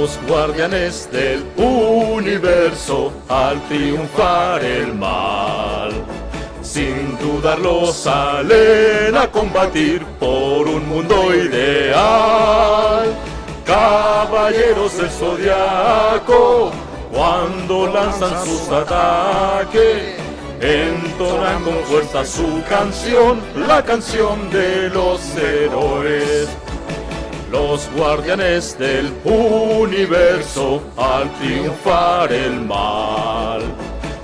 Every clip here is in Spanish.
los guardianes del universo al triunfar el mal. Sin dudarlo salen a combatir por un mundo ideal. Caballeros del zodiaco, cuando lanzan sus ataques, entonan con fuerza su canción, la canción de los héroes. Los guardianes del universo al triunfar el mal.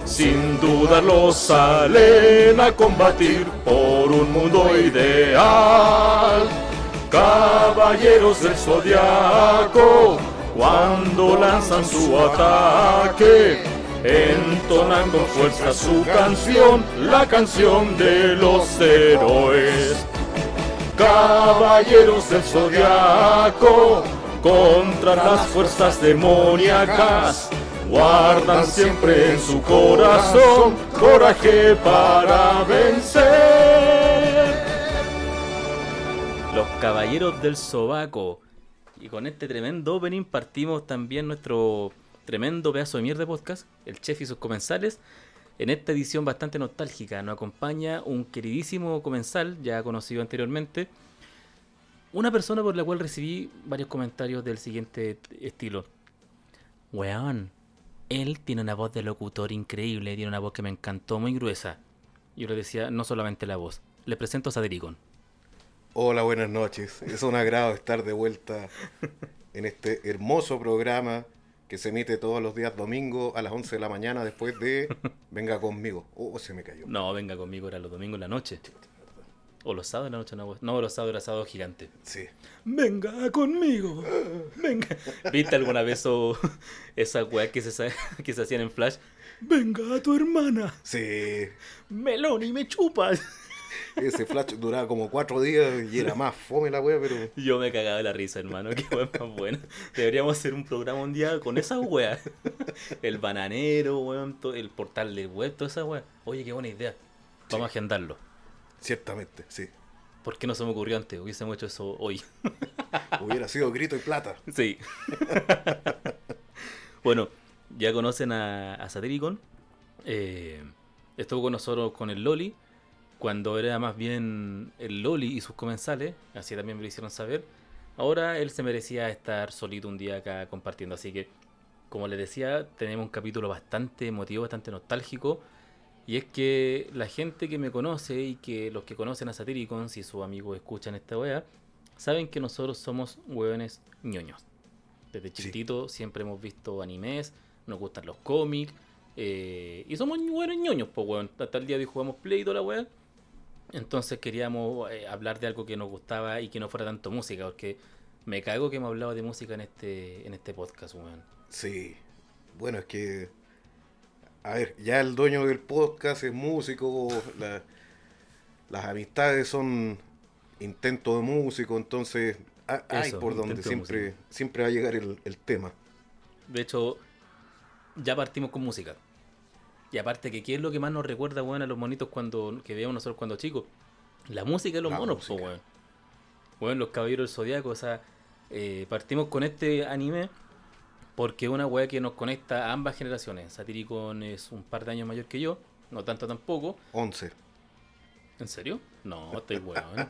Sin dudarlo salen a combatir por un mundo ideal. Caballeros del zodiaco, cuando lanzan su ataque, entonan con fuerza su canción, la canción de los héroes. Caballeros del zodiaco, contra las fuerzas demoníacas, guardan siempre en su corazón coraje para vencer. Los Caballeros del Sobaco. Y con este tremendo opening partimos también nuestro tremendo pedazo de mierda podcast, el chef y sus comensales. En esta edición bastante nostálgica nos acompaña un queridísimo comensal, ya conocido anteriormente. Una persona por la cual recibí varios comentarios del siguiente estilo. Weón, él tiene una voz de locutor increíble, tiene una voz que me encantó, muy gruesa. Yo le decía, no solamente la voz. Le presento a Sadericon. Hola, buenas noches. Es un agrado estar de vuelta en este hermoso programa que se emite todos los días domingo a las 11 de la mañana después de Venga conmigo. Oh, se me cayó. No, venga conmigo, era los domingos en la noche. O los sábados en la noche, no, no los sábados era sábado gigante. Sí. Venga conmigo. Venga. ¿Viste alguna vez eso, esa weá que se, sa- que se hacían en Flash? Venga a tu hermana. Sí. Melón y me chupas. Ese flash duraba como cuatro días y era más fome la wea, pero Yo me cagaba de la risa, hermano. Qué weá más buena. Deberíamos hacer un programa un día con esa weá. El bananero, weón, el portal de web, toda esa weá. Oye, qué buena idea. Vamos a agendarlo. ciertamente, sí. ¿Por qué no se me ocurrió antes? Hubiésemos hecho eso hoy. Hubiera sido grito y plata. Sí. bueno, ya conocen a, a Satiricon. Eh, estuvo con nosotros con el Loli. Cuando era más bien el Loli y sus comensales. Así también me lo hicieron saber. Ahora él se merecía estar solito un día acá compartiendo. Así que, como les decía, tenemos un capítulo bastante emotivo, bastante nostálgico. Y es que la gente que me conoce y que los que conocen a Satiricon, si sus amigos escuchan esta wea, saben que nosotros somos hueones ñoños. Desde Sí. chiquitito siempre hemos visto animes, nos gustan los cómics, eh, y somos hueones ñoños, pues weón. Hasta el día de hoy jugamos Play y toda la wea. Entonces queríamos eh, hablar de algo que nos gustaba y que no fuera tanto música, porque me cago que hemos hablado de música en este, en este podcast, weón. Sí. Bueno, es que. A ver, ya el dueño del podcast es músico, la- las amistades son intentos de músico, entonces. ah, Hay Eso, por donde siempre, siempre va a llegar el, el tema. De hecho, ya partimos con música. Y aparte que qué es lo que más nos recuerda, weón, a los monitos cuando que veíamos nosotros cuando chicos. La música de los La monos, po, weón. Weón, los caballeros del zodiaco, o sea, eh, partimos con este anime porque es una weá que nos conecta a ambas generaciones. Satiricon es un par de años mayor que yo, no tanto tampoco. 11. ¿En serio? No, estoy weón.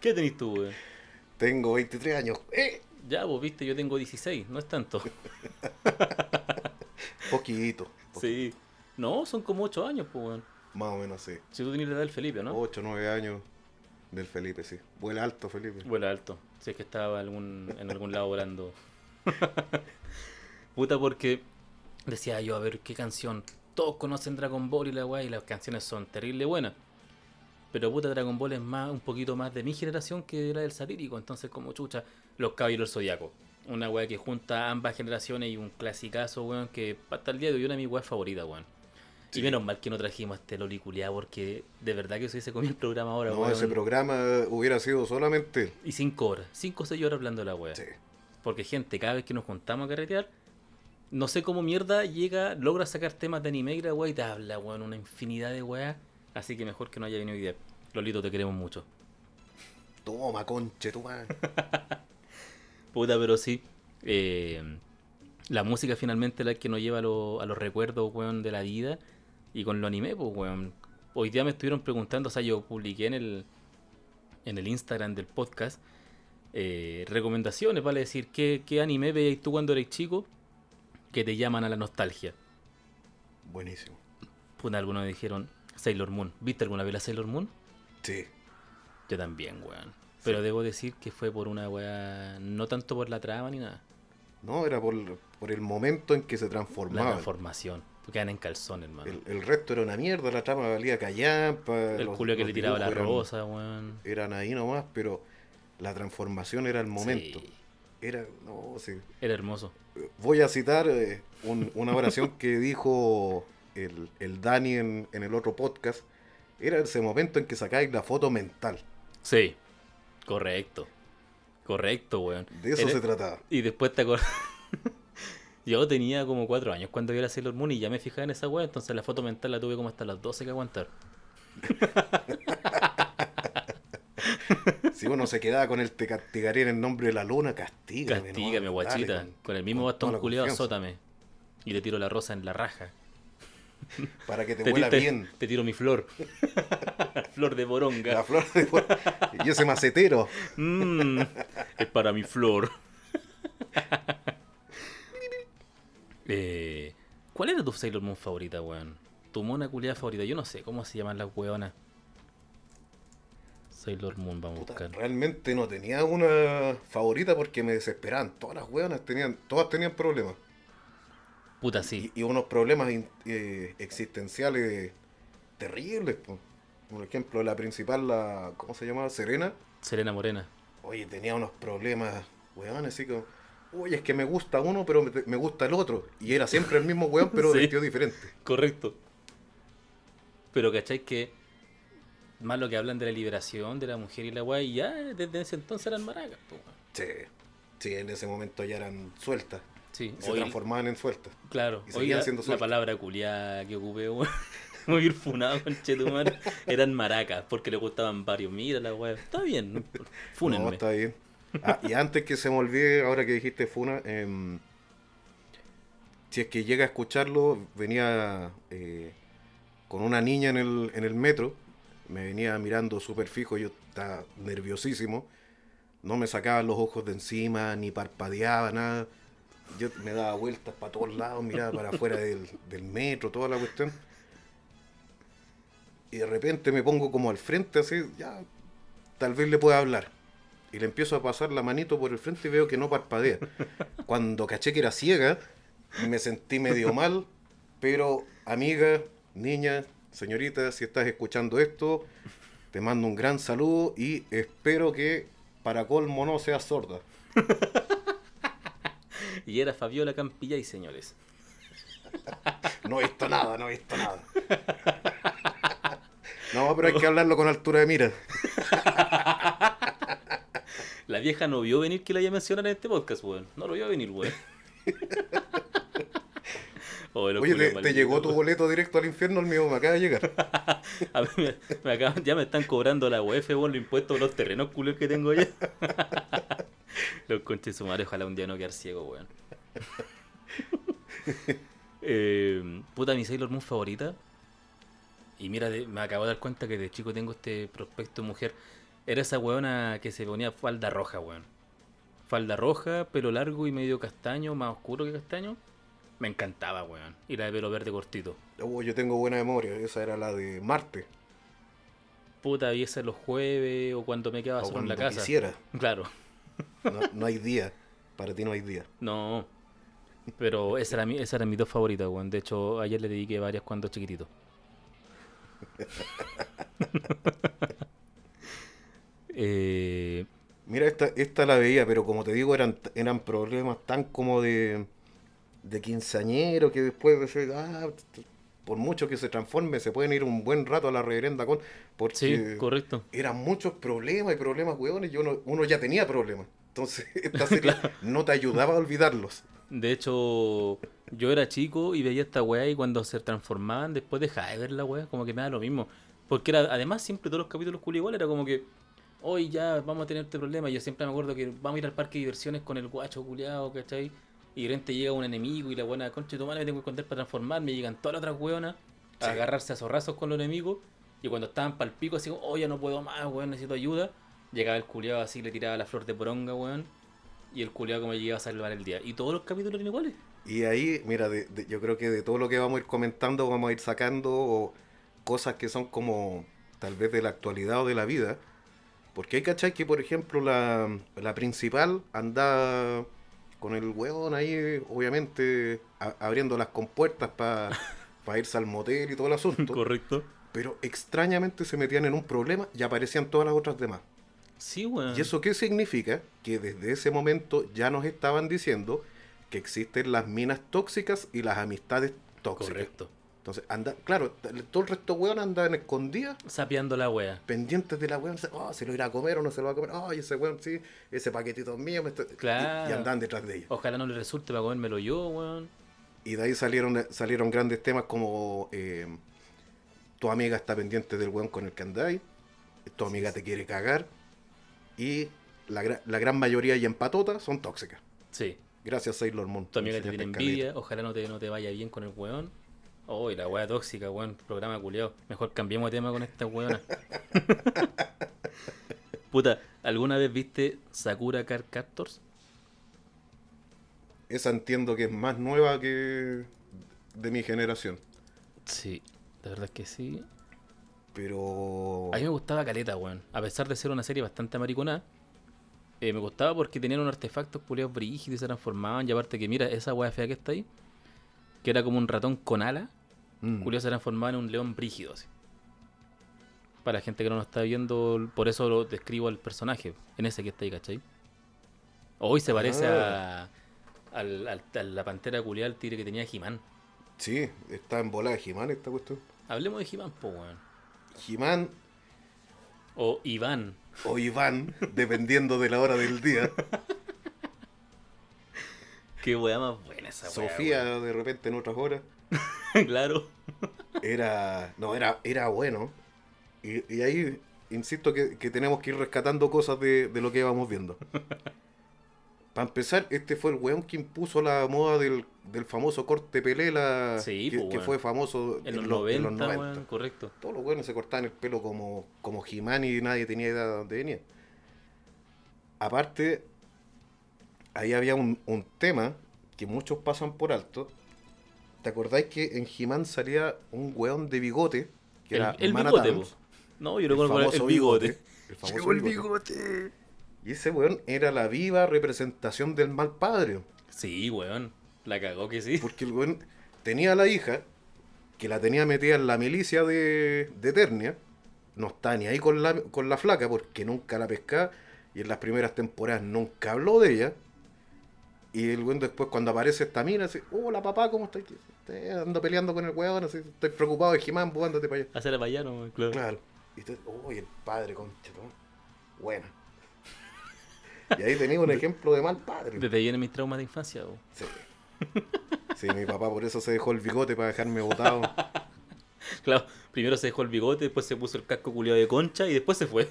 ¿Qué tenés tú, weón? Tengo 23 años. ¡Eh! Ya, vos viste, yo tengo 16, no es tanto. Poquito. poquito. Sí. No, son como 8 años, pues, weón. Más o menos, sí. Si tú tienes la edad del Felipe, ¿no? 8, 9 años del Felipe, sí. Vuela alto, Felipe. Vuela alto. Si es que estaba algún, en algún lado volando. Puta, porque decía yo, a ver, ¿qué canción? Todos conocen Dragon Ball y la weá, y las canciones son terrible buenas. Pero puta, Dragon Ball es más, un poquito más de mi generación que la del satírico. Entonces, como chucha, Los Caballeros Zodiaco. Una weá que junta ambas generaciones y un clasicazo, weón, que hasta el día de hoy es una de mis weas favoritas, weón. Sí. Y menos mal que no trajimos a este Loli culiao, porque de verdad que se hubiese comido el programa ahora, No, weón. ese programa hubiera sido solamente. Y cinco horas, cinco o seis horas hablando de la wea. Sí. Porque gente, cada vez que nos juntamos a carretear, no sé cómo mierda llega, logra sacar temas de anime y la y te habla, weón, una infinidad de weas. Así que mejor que no haya venido hoy día. Lolito, te queremos mucho. Toma, conche, madre. Puta, pero sí. Eh, la música finalmente es la que nos lleva a, lo- a los recuerdos, weón, de la vida. Y con lo anime, pues, weón. Hoy día me estuvieron preguntando, o sea, yo publiqué en el, en el Instagram del podcast eh, recomendaciones, vale decir, ¿qué, qué anime veías tú cuando eres chico que te llaman a la nostalgia? Buenísimo. Puta, algunos me dijeron Sailor Moon. ¿Viste alguna vez la Sailor Moon? Sí. Yo también, weón. Pero debo decir que fue por una weá, no tanto por la trama ni nada. No, era por, por el momento en que se La transformaba. transformación. Porque quedan en calzón, hermano. El, el resto era una mierda, la trama valía callampa. El los- culo que los le tiraba la eran- rosa, weón. Eran ahí nomás, pero la transformación era el momento. Sí, Era, no, sí. era hermoso. Voy a citar eh, un- una oración que dijo el, el Dani en, en el otro podcast. Era ese momento en que sacáis la foto mental. Sí, correcto. Correcto, weón. De eso Era- se trataba. Y después te acuerdas. Yo tenía como cuatro años cuando vi la Sailor Moon y ya me fijaba en esa weá, entonces la foto mental la tuve como hasta las 12 que aguantar. Si uno se quedaba con el te castigaré en el nombre de la luna, castígame. Castígame, nomás, guachita. dale, con, el mismo con bastón culiado, azótame. Y te tiro la rosa en la raja. Para que te, Te, huela te- bien. te tiro mi flor. flor de boronga. La flor de... Y ese macetero. Mm, es para mi flor. Eh, ¿Cuál era tu Sailor Moon favorita, weón? Tu mona culiada favorita. Yo no sé cómo se llaman las weonas. Sailor Moon, vamos a buscar. realmente no tenía una favorita porque me desesperaban. Todas las hueonas tenían, todas tenían problemas. Puta, sí. Y, y unos problemas eh, existenciales terribles. po. Por ejemplo, la principal, la, ¿cómo se llamaba? Serena. Serena Morena. Oye, tenía unos problemas, weón, así como, oye, es que me gusta uno, pero me, gusta el otro. Y era siempre el mismo weón, pero Sí. vestido diferente. Correcto. Pero ¿cachai que más lo que hablan de la liberación de la mujer y la weá, y ya desde ese entonces eran maracas, po. Sí, sí, en ese momento ya eran sueltas. Sí, Y se hoy- transformaban en sueltas. Claro, Y hoy la, sueltas. palabra culiada que ocupé, weón, muy funado con Chetumar, eran maracas, porque le gustaban varios. Mira la weá, está bien, fúnenme. No, está bien. Ah, y antes que se me olvide, ahora que dijiste Funa, em, si es que llega a escucharlo, venía eh, con una niña en el, en el metro, me venía mirando súper fijo, yo estaba nerviosísimo, no me sacaba los ojos de encima, ni parpadeaba, nada. Yo me daba vueltas para todos lados, miraba para afuera del, del metro, toda la cuestión. Y de repente me pongo como al frente, así, ya, tal vez le pueda hablar. Y le empiezo a pasar la manito por el frente y veo que no parpadea. Cuando caché que era ciega, me sentí medio mal, pero amiga, niña, señorita, si estás escuchando esto, te mando un gran saludo y espero que para colmo no seas sorda. Y era Fabiola Campillay, señores. No he visto nada, no he visto nada. No, pero hay que hablarlo con altura de mira. La vieja no vio venir que la haya mencionado en este podcast, weón. No lo vio venir, weón. Oh, Oye, te, llegó tu boleto directo al infierno, el mío me acaba de llegar. A mí me, me acaban- ya me están cobrando la UEF, weón, los impuestos por los terrenos culios que tengo ya. los conches sumares, ojalá un día no quedar ciego, weón. Eh, puta, mi Sailor Moon favorita. Y mira, me acabo de dar cuenta que de chico tengo este prospecto de mujer. Era esa weona que se ponía falda roja, weón. Falda roja, pelo largo y medio castaño, más oscuro que castaño. Me encantaba, weón. Y la de pelo verde cortito. Oh, yo tengo buena memoria, esa era la de Marte. Puta, y esa los jueves o cuando me quedaba O solo en la casa. quisiera. Claro, No, no hay día. Para ti no hay día. no. Pero esa era mi, esa era mis dos favoritas, weón. De hecho, ayer le dediqué varias cuando chiquitito. eh, Mira, esta, esta la veía, pero como te digo, eran, eran problemas tan como de, de quinceañero que después de ah, por mucho que se transforme, se pueden ir un buen rato a la reverenda con. Porque sí, correcto. eran muchos problemas y problemas, hueones, y uno, uno ya tenía problemas. Entonces, esta serie no te ayudaba a olvidarlos. De hecho, yo era chico y veía esta weá y cuando se transformaban, después dejaba de ver la weá, como que me da lo mismo. Porque era, además, siempre todos los capítulos culo igual era como que hoy ya vamos a tener este problema. Yo siempre me acuerdo que vamos a ir al parque de diversiones con el guacho culiado, ¿cachai? Y de repente llega un enemigo y la buena concha de tu madre me tengo que esconder para transformarme. Y llegan todas las otras weonas a Sí. agarrarse a zorrazos con los enemigos. Y cuando estaban pa'l pico, así como, oh, ya no puedo más, weón, necesito ayuda. Llegaba el culiado así, le tiraba la flor de poronga, weón. Y el culiado como llegaba a salvar el día. Y todos los capítulos eran iguales. Y ahí, mira, de- de- yo creo que de todo lo que vamos a ir comentando, vamos a ir sacando o cosas que son como tal vez de la actualidad o de la vida. Porque hay cachai que, por ejemplo, la, la principal anda con el hueón ahí, obviamente, a- abriendo las compuertas para irse al motel y todo el asunto. Correcto. Pero extrañamente se metían en un problema y aparecían todas las otras demás. Sí. ¿Y eso qué significa? Que desde ese momento ya nos estaban diciendo que existen las minas tóxicas y las amistades tóxicas. Correcto. Entonces, anda, claro, todo el resto weón andaban escondidas, Sapeando la wea. pendientes de la weón, oh, se lo irá a comer o no se lo va a comer, oh, ese weón sí, ese paquetito es mío, me está-". Y- Claro. y, andaban detrás de ella. Ojalá no le resulte para comérmelo yo, weón. Y de ahí salieron, salieron grandes temas como eh, tu amiga está pendiente del weón con el que andáis, tu amiga te quiere cagar, y la, gra- la gran mayoría y empatota son tóxicas. Sí. Gracias Sailor Moon. Tu amiga te tiene envidia, ojalá no te, no te vaya bien con el weón. Oh, y la wea tóxica, weón. Programa culiado. Mejor cambiemos de tema con esta weona. Puta, ¿alguna vez viste Sakura Card Captors? Esa entiendo que es más nueva que de mi generación. Sí, la verdad es que sí. Pero... A mí me gustaba Caleta, weón. A pesar de ser una serie bastante americana, eh, me gustaba porque tenían unos artefactos culiados brígidos y se transformaban. Y aparte que, mira, esa wea fea que está ahí, que era como un ratón con ala, Mm. Julio se transformaba en un león brígido, así. Para la gente que no lo está viendo, por eso lo describo al personaje, en ese que está ahí, ¿cachai? Hoy se parece Ah. a, al- al- a la pantera culiada, el tigre que tenía Jimán. Sí, está en bola de He-Man esta cuestión. Hablemos de Jimán, po, weón. He-Man O Iván. o Iván, dependiendo de la hora del día. Qué weá más buena esa weá. Sofía, de repente en otras horas. claro. Era... No, era, era bueno. Y, y ahí, insisto que, que tenemos que ir rescatando cosas de, de lo que íbamos viendo. Para empezar, este fue el weón que impuso la moda del, del famoso corte Pelé, la, Sí, que, po, que fue famoso En los, lo- 90, weón, correcto. Todos los buenos se cortaban el pelo como, como He-Man y nadie tenía idea de dónde venía. Aparte, ahí había un, un tema que muchos pasan por alto. ¿Te acordáis que en He-Man salía un weón de bigote? Que El, era el bigote. No, yo el lo conozco el famoso bigote. El famoso Llegó el bigote. bigote. Y ese weón era la viva representación del mal padre. Sí, weón. La cagó que sí. Porque el weón tenía a la hija, que la tenía metida en la milicia de, de Eternia. No está ni ahí con la, con la flaca, porque nunca la pescaba. Y en las primeras temporadas nunca habló de ella. Y el weón después, cuando aparece esta mina, dice: Hola papá, ¿cómo estás? Ando peleando con el weón, así, estoy preocupado de Jimán, andate para allá. Hacer a payano, claro. Claro. Y te, uy, el padre, concha, ¿no? Y ahí tenía un ejemplo de mal padre. Desde ahí vienen mis traumas de infancia, po. Sí. Sí, mi papá por eso se dejó el bigote para dejarme botado. Claro, primero se dejó el bigote, después se puso el casco culiado de concha y después se fue.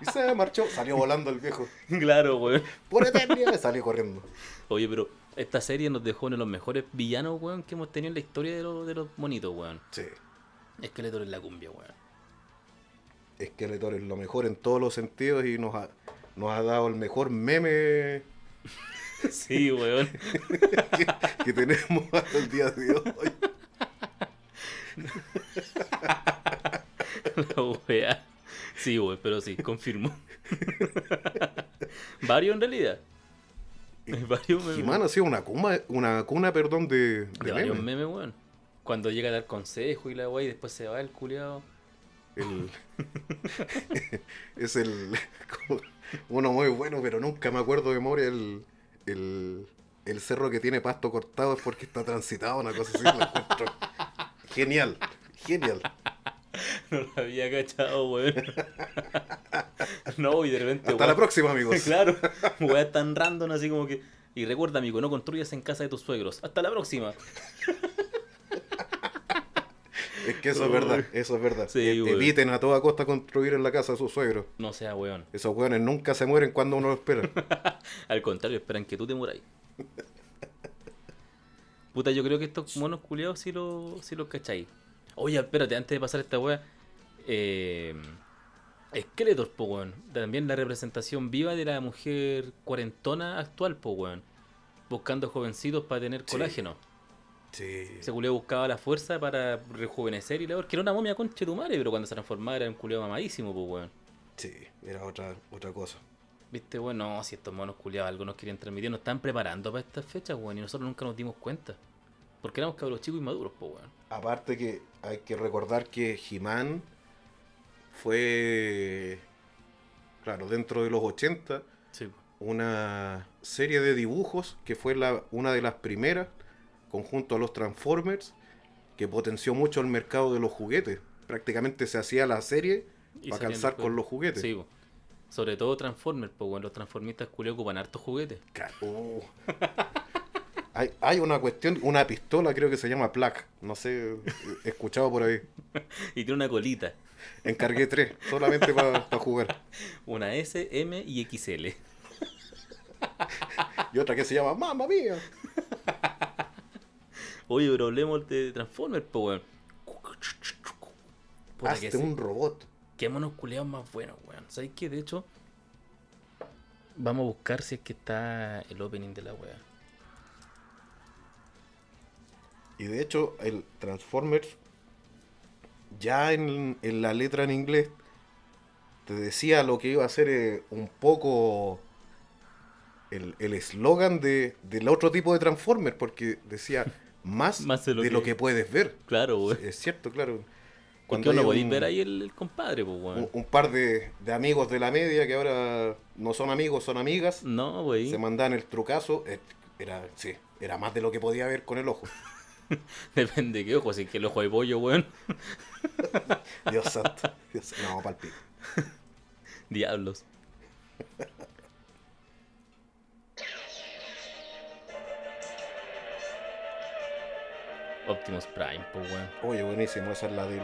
Y se marchó, salió volando el viejo. claro, weón. Por eternidad salió corriendo. Oye, pero esta serie nos dejó uno de los mejores villanos, weón, que hemos tenido en la historia de, los de los monitos, weón. Sí. Skeletor en la cumbia, weón. Skeletor es lo mejor en todos los sentidos y nos ha, nos ha dado el mejor meme Sí, weón. que, que tenemos hasta el día de hoy. la wea. Sí, weón, pero sí, confirmo. varios en realidad. Memes. He-Man ha sido una cuna, una cuna perdón, de, de, De varios memes. memes, weón. Cuando llega a dar consejo y la weá y después se va el culiado. El- es el uno muy bueno, pero nunca me acuerdo de memoria el, el, el cerro que tiene pasto cortado es porque está transitado, una cosa así. lo encuentro Genial, genial. No lo había cachado, weón. no, y de repente. Hasta la próxima, amigos. Claro, weá tan random así como que. Y recuerda, amigo, no construyas en casa de tus suegros. Hasta la próxima. Es que eso es verdad, eso es verdad. Sí, E- weón. Eviten a toda costa construir en la casa de sus suegros. No sea weón. Esos weones nunca se mueren cuando uno lo espera. Al contrario, esperan que tú te muráis. Puta, yo creo que estos monos culiados sí los sí los cacháis. Oye, espérate, antes de pasar esta wea. Eh, Skeletor, po weón. También la representación viva de la mujer cuarentona actual, po weón. Buscando jovencitos para tener Sí. colágeno. Sí. Ese culiao buscaba la fuerza para rejuvenecer y la que era una momia concha de tu madre, pero cuando se transformaba era un culiao mamadísimo, pues weón. Sí, era otra, otra cosa. Viste, weón, no, si estos monos culiados algunos querían transmitir, nos están preparando para estas fechas, weón, y nosotros nunca nos dimos cuenta. Porque éramos cabros chicos y maduros, pues weón. Aparte que hay que recordar que He-Man fue, claro, dentro de los 80, Sí. una serie de dibujos que fue la, una de las primeras, conjunto a los Transformers, que potenció mucho el mercado de los juguetes. Prácticamente se hacía la serie Y para calzar con los juguetes. Sí. Sobre todo Transformers, weón, los transformistas culiados ocupan hartos juguetes. Oh. hay, hay una cuestión, una pistola creo que se llama Plaque, no sé, he escuchado por ahí. Y tiene una colita, Encargué tres, solamente para jugar. una S, M y XL. Y otra que se llama Mamma Mía. Oye, pero hablemos de Transformers, pues weón. Que Hazte sí. un robot. Qué monos culeados más buenos, weón. ¿Sabes qué? De hecho, vamos a buscar si es que está el opening de la wea. Y de hecho, el Transformers, ya en, en la letra en inglés, te decía lo que iba a ser eh, un poco el el eslogan de, del otro tipo de Transformers, porque decía más, Más de, lo, que... puedes ver. Claro, weón. Es cierto, claro. Cuando no hay podéis ver ahí el, el compadre, pues, weón. un, un par de, de amigos de la media que ahora no son amigos, son amigas, No, wey. se mandaban el trucazo, eh, era, sí, era más de lo que podía ver con el ojo. Depende de qué ojo, si es que el ojo de pollo, weón. Dios santo. Dios- no, palpito. Diablos. Optimus Prime, pues, weón. Oye, buenísimo, esa es la, del,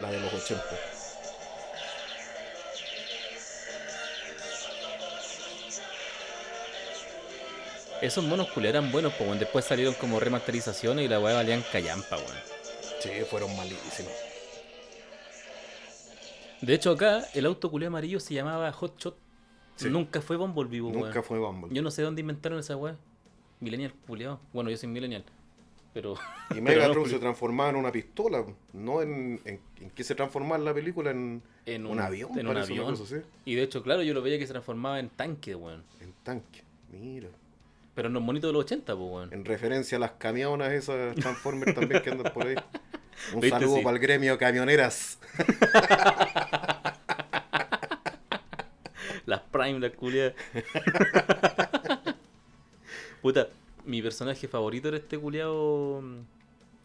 la de los 80. Esos monos culeros eran buenos, pues, weón. Después salieron como remasterizaciones y la weá valían callampa, weón. Sí, fueron malísimos. De hecho, acá el auto culé amarillo se llamaba Hot Shot. Sí. Nunca fue Bumblebee, pues, Nunca weón. fue Bumble. Yo no sé dónde inventaron esa weá. Millennial culiao. Bueno, yo soy millennial. Pero. Y Megatron no, se transformaba en una pistola. No en, en, en qué se transformaba en la película, en, en un, avión. En un avión. cosa. Y de hecho, claro, yo lo veía que se transformaba en tanque, weón. En tanque. Mira. Pero en los monitos de los 80, pues, weón. En referencia a las camionas esas Transformers también que andan por ahí. Un ¿Viste? saludo Sí. para el gremio camioneras. Las Prime, las culiadas. Puta, mi personaje favorito era este culiado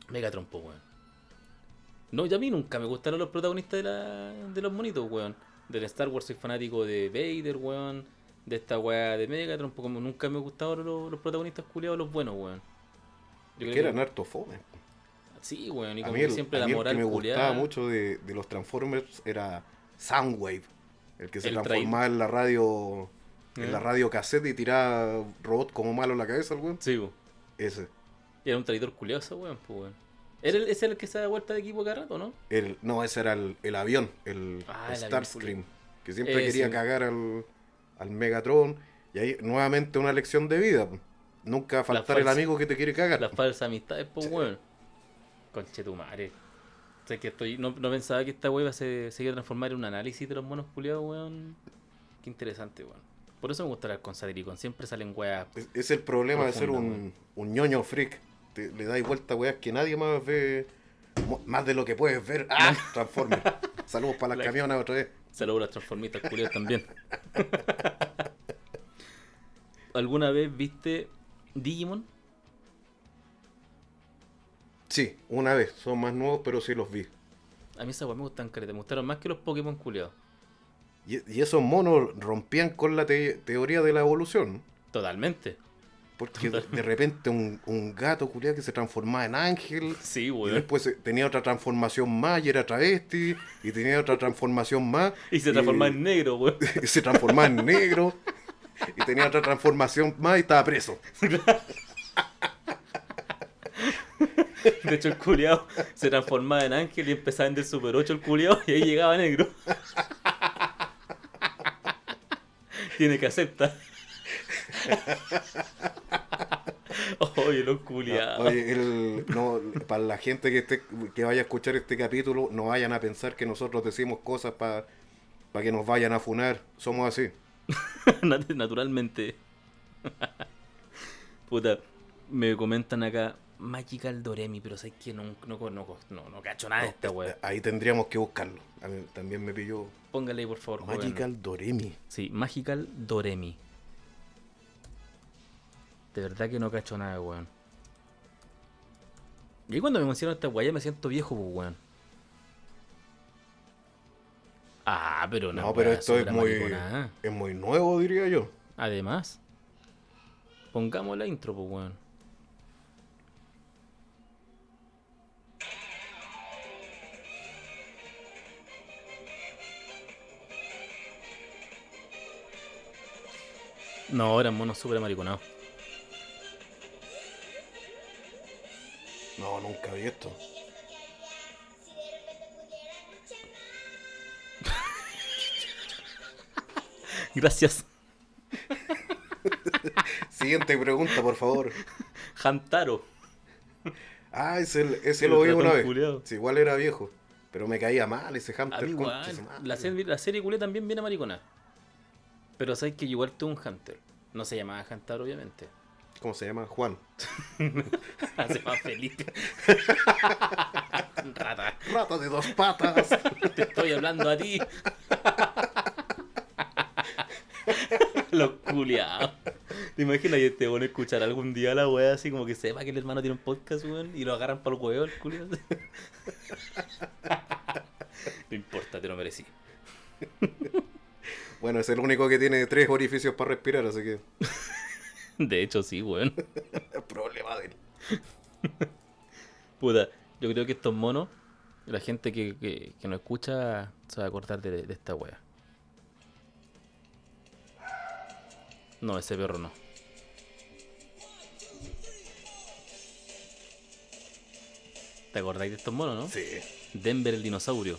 Megatron, po, weón. No, ya a mí nunca me gustaron los protagonistas de, la, de los monitos, weón. Del Star Wars soy fanático de Vader, weón. De esta weá de Megatron, porque como nunca me gustaron los, los protagonistas culiados, los buenos, weón. Yo creo Que eran harto fome. Sí, weón, y A como mí que el, siempre a la mí el moral que me culiada. gustaba mucho de, de los Transformers era Soundwave. El que se El transformaba en la radio en ¿Eh? la radio cassette y tiraba robot como malo en la cabeza el weón. Sí, weón. Ese. Y era un traidor culiado ese weón, pues weón. ¿Era el, ¿Ese era el que se da vuelta de equipo cada rato, no? El, no, ese era el, el avión, el Ah, Starscream. Que siempre Ese. quería cagar al, al Megatron. Y ahí nuevamente una lección de vida. Nunca faltar el amigo que te quiere cagar. Las falsas amistades, pues Sí. weón. Conche tu madre. O sea, que estoy, no, no pensaba que esta weá se, se iba a transformar en un análisis de los monos culiados, weón. Qué interesante, weón. Por eso me gusta hablar con Satiricon. Siempre salen weas. Es, es el problema de ser un, un ñoño freak. Te- le dais vuelta a weas que nadie más ve. Más de lo que puedes ver. ¡Ah! Transformers. Saludos para las La- camionas otra vez. Saludos a las transformistas culiadas también. ¿Alguna vez viste Digimon? Sí, una vez. Son más nuevos, pero sí los vi. A mí esa weá me gustan careta. Me gustaron más que los Pokémon culiados. Y, y esos monos rompían con la te- teoría de la evolución. Totalmente. Porque de, de repente un, un gato culiado que se transformaba en ángel. Sí, Y weón. después tenía otra transformación más y era travesti. Y tenía otra transformación más. Y se transformaba en negro, weón. y se transformaba en negro. Y tenía otra transformación más y estaba preso. De hecho, el culiao se transformaba en ángel y empezaba a vender Super 8 el culiao y ahí llegaba negro. Tiene que aceptar. Oye, los culiados. Oye, el- no, para la gente que, esté, que vaya a escuchar este capítulo, no vayan a pensar que nosotros decimos cosas para que nos vayan a funar. Somos así. Nat- Naturalmente. Puta, me comentan acá Magical Doremi, pero sé que no, no, no, no, no cacho nada de esta wea. Ahí tendríamos que buscarlo. A mí también me pilló Póngale ahí, por favor. Magical Doremi. Sí, Magical Doremi. De verdad que no cacho nada, weón. Y cuando me mencionan esta weá ya me siento viejo, pues, weón. Ah, pero no. No, pero esto es muy, es muy nuevo, diría yo. Además, pongamos la intro, pues, weón. No, eran monos súper amariconados. No, nunca vi esto. Gracias, Siguiente pregunta, por favor. Hantaro. Ah, ese, ese lo vi una vez. Sí, igual era viejo. Pero me caía mal ese igual. madre. La serie, la serie culé también viene maricona. Pero sabes que igual tuve un Hunter. No se llamaba Hunter, obviamente. ¿Cómo se llama? Juan. se llama Felipe. Rata. Rata de dos patas. Te estoy hablando a ti. Los culiados. ¿Te imaginas que este bueno escuchar algún día a la wea así como que sepa que el hermano tiene un podcast, weón, y lo agarran para el huevo, el culiado? No importa, te lo merecí. Bueno, es el único que tiene tres orificios para respirar, así que De hecho, sí, weón. problema de él. Puta, yo creo que estos monos, la gente que, que, que nos escucha se va a acordar de, de esta wea. No, ese perro no. ¿Te acordáis de estos monos, no? Sí. Denver el dinosaurio.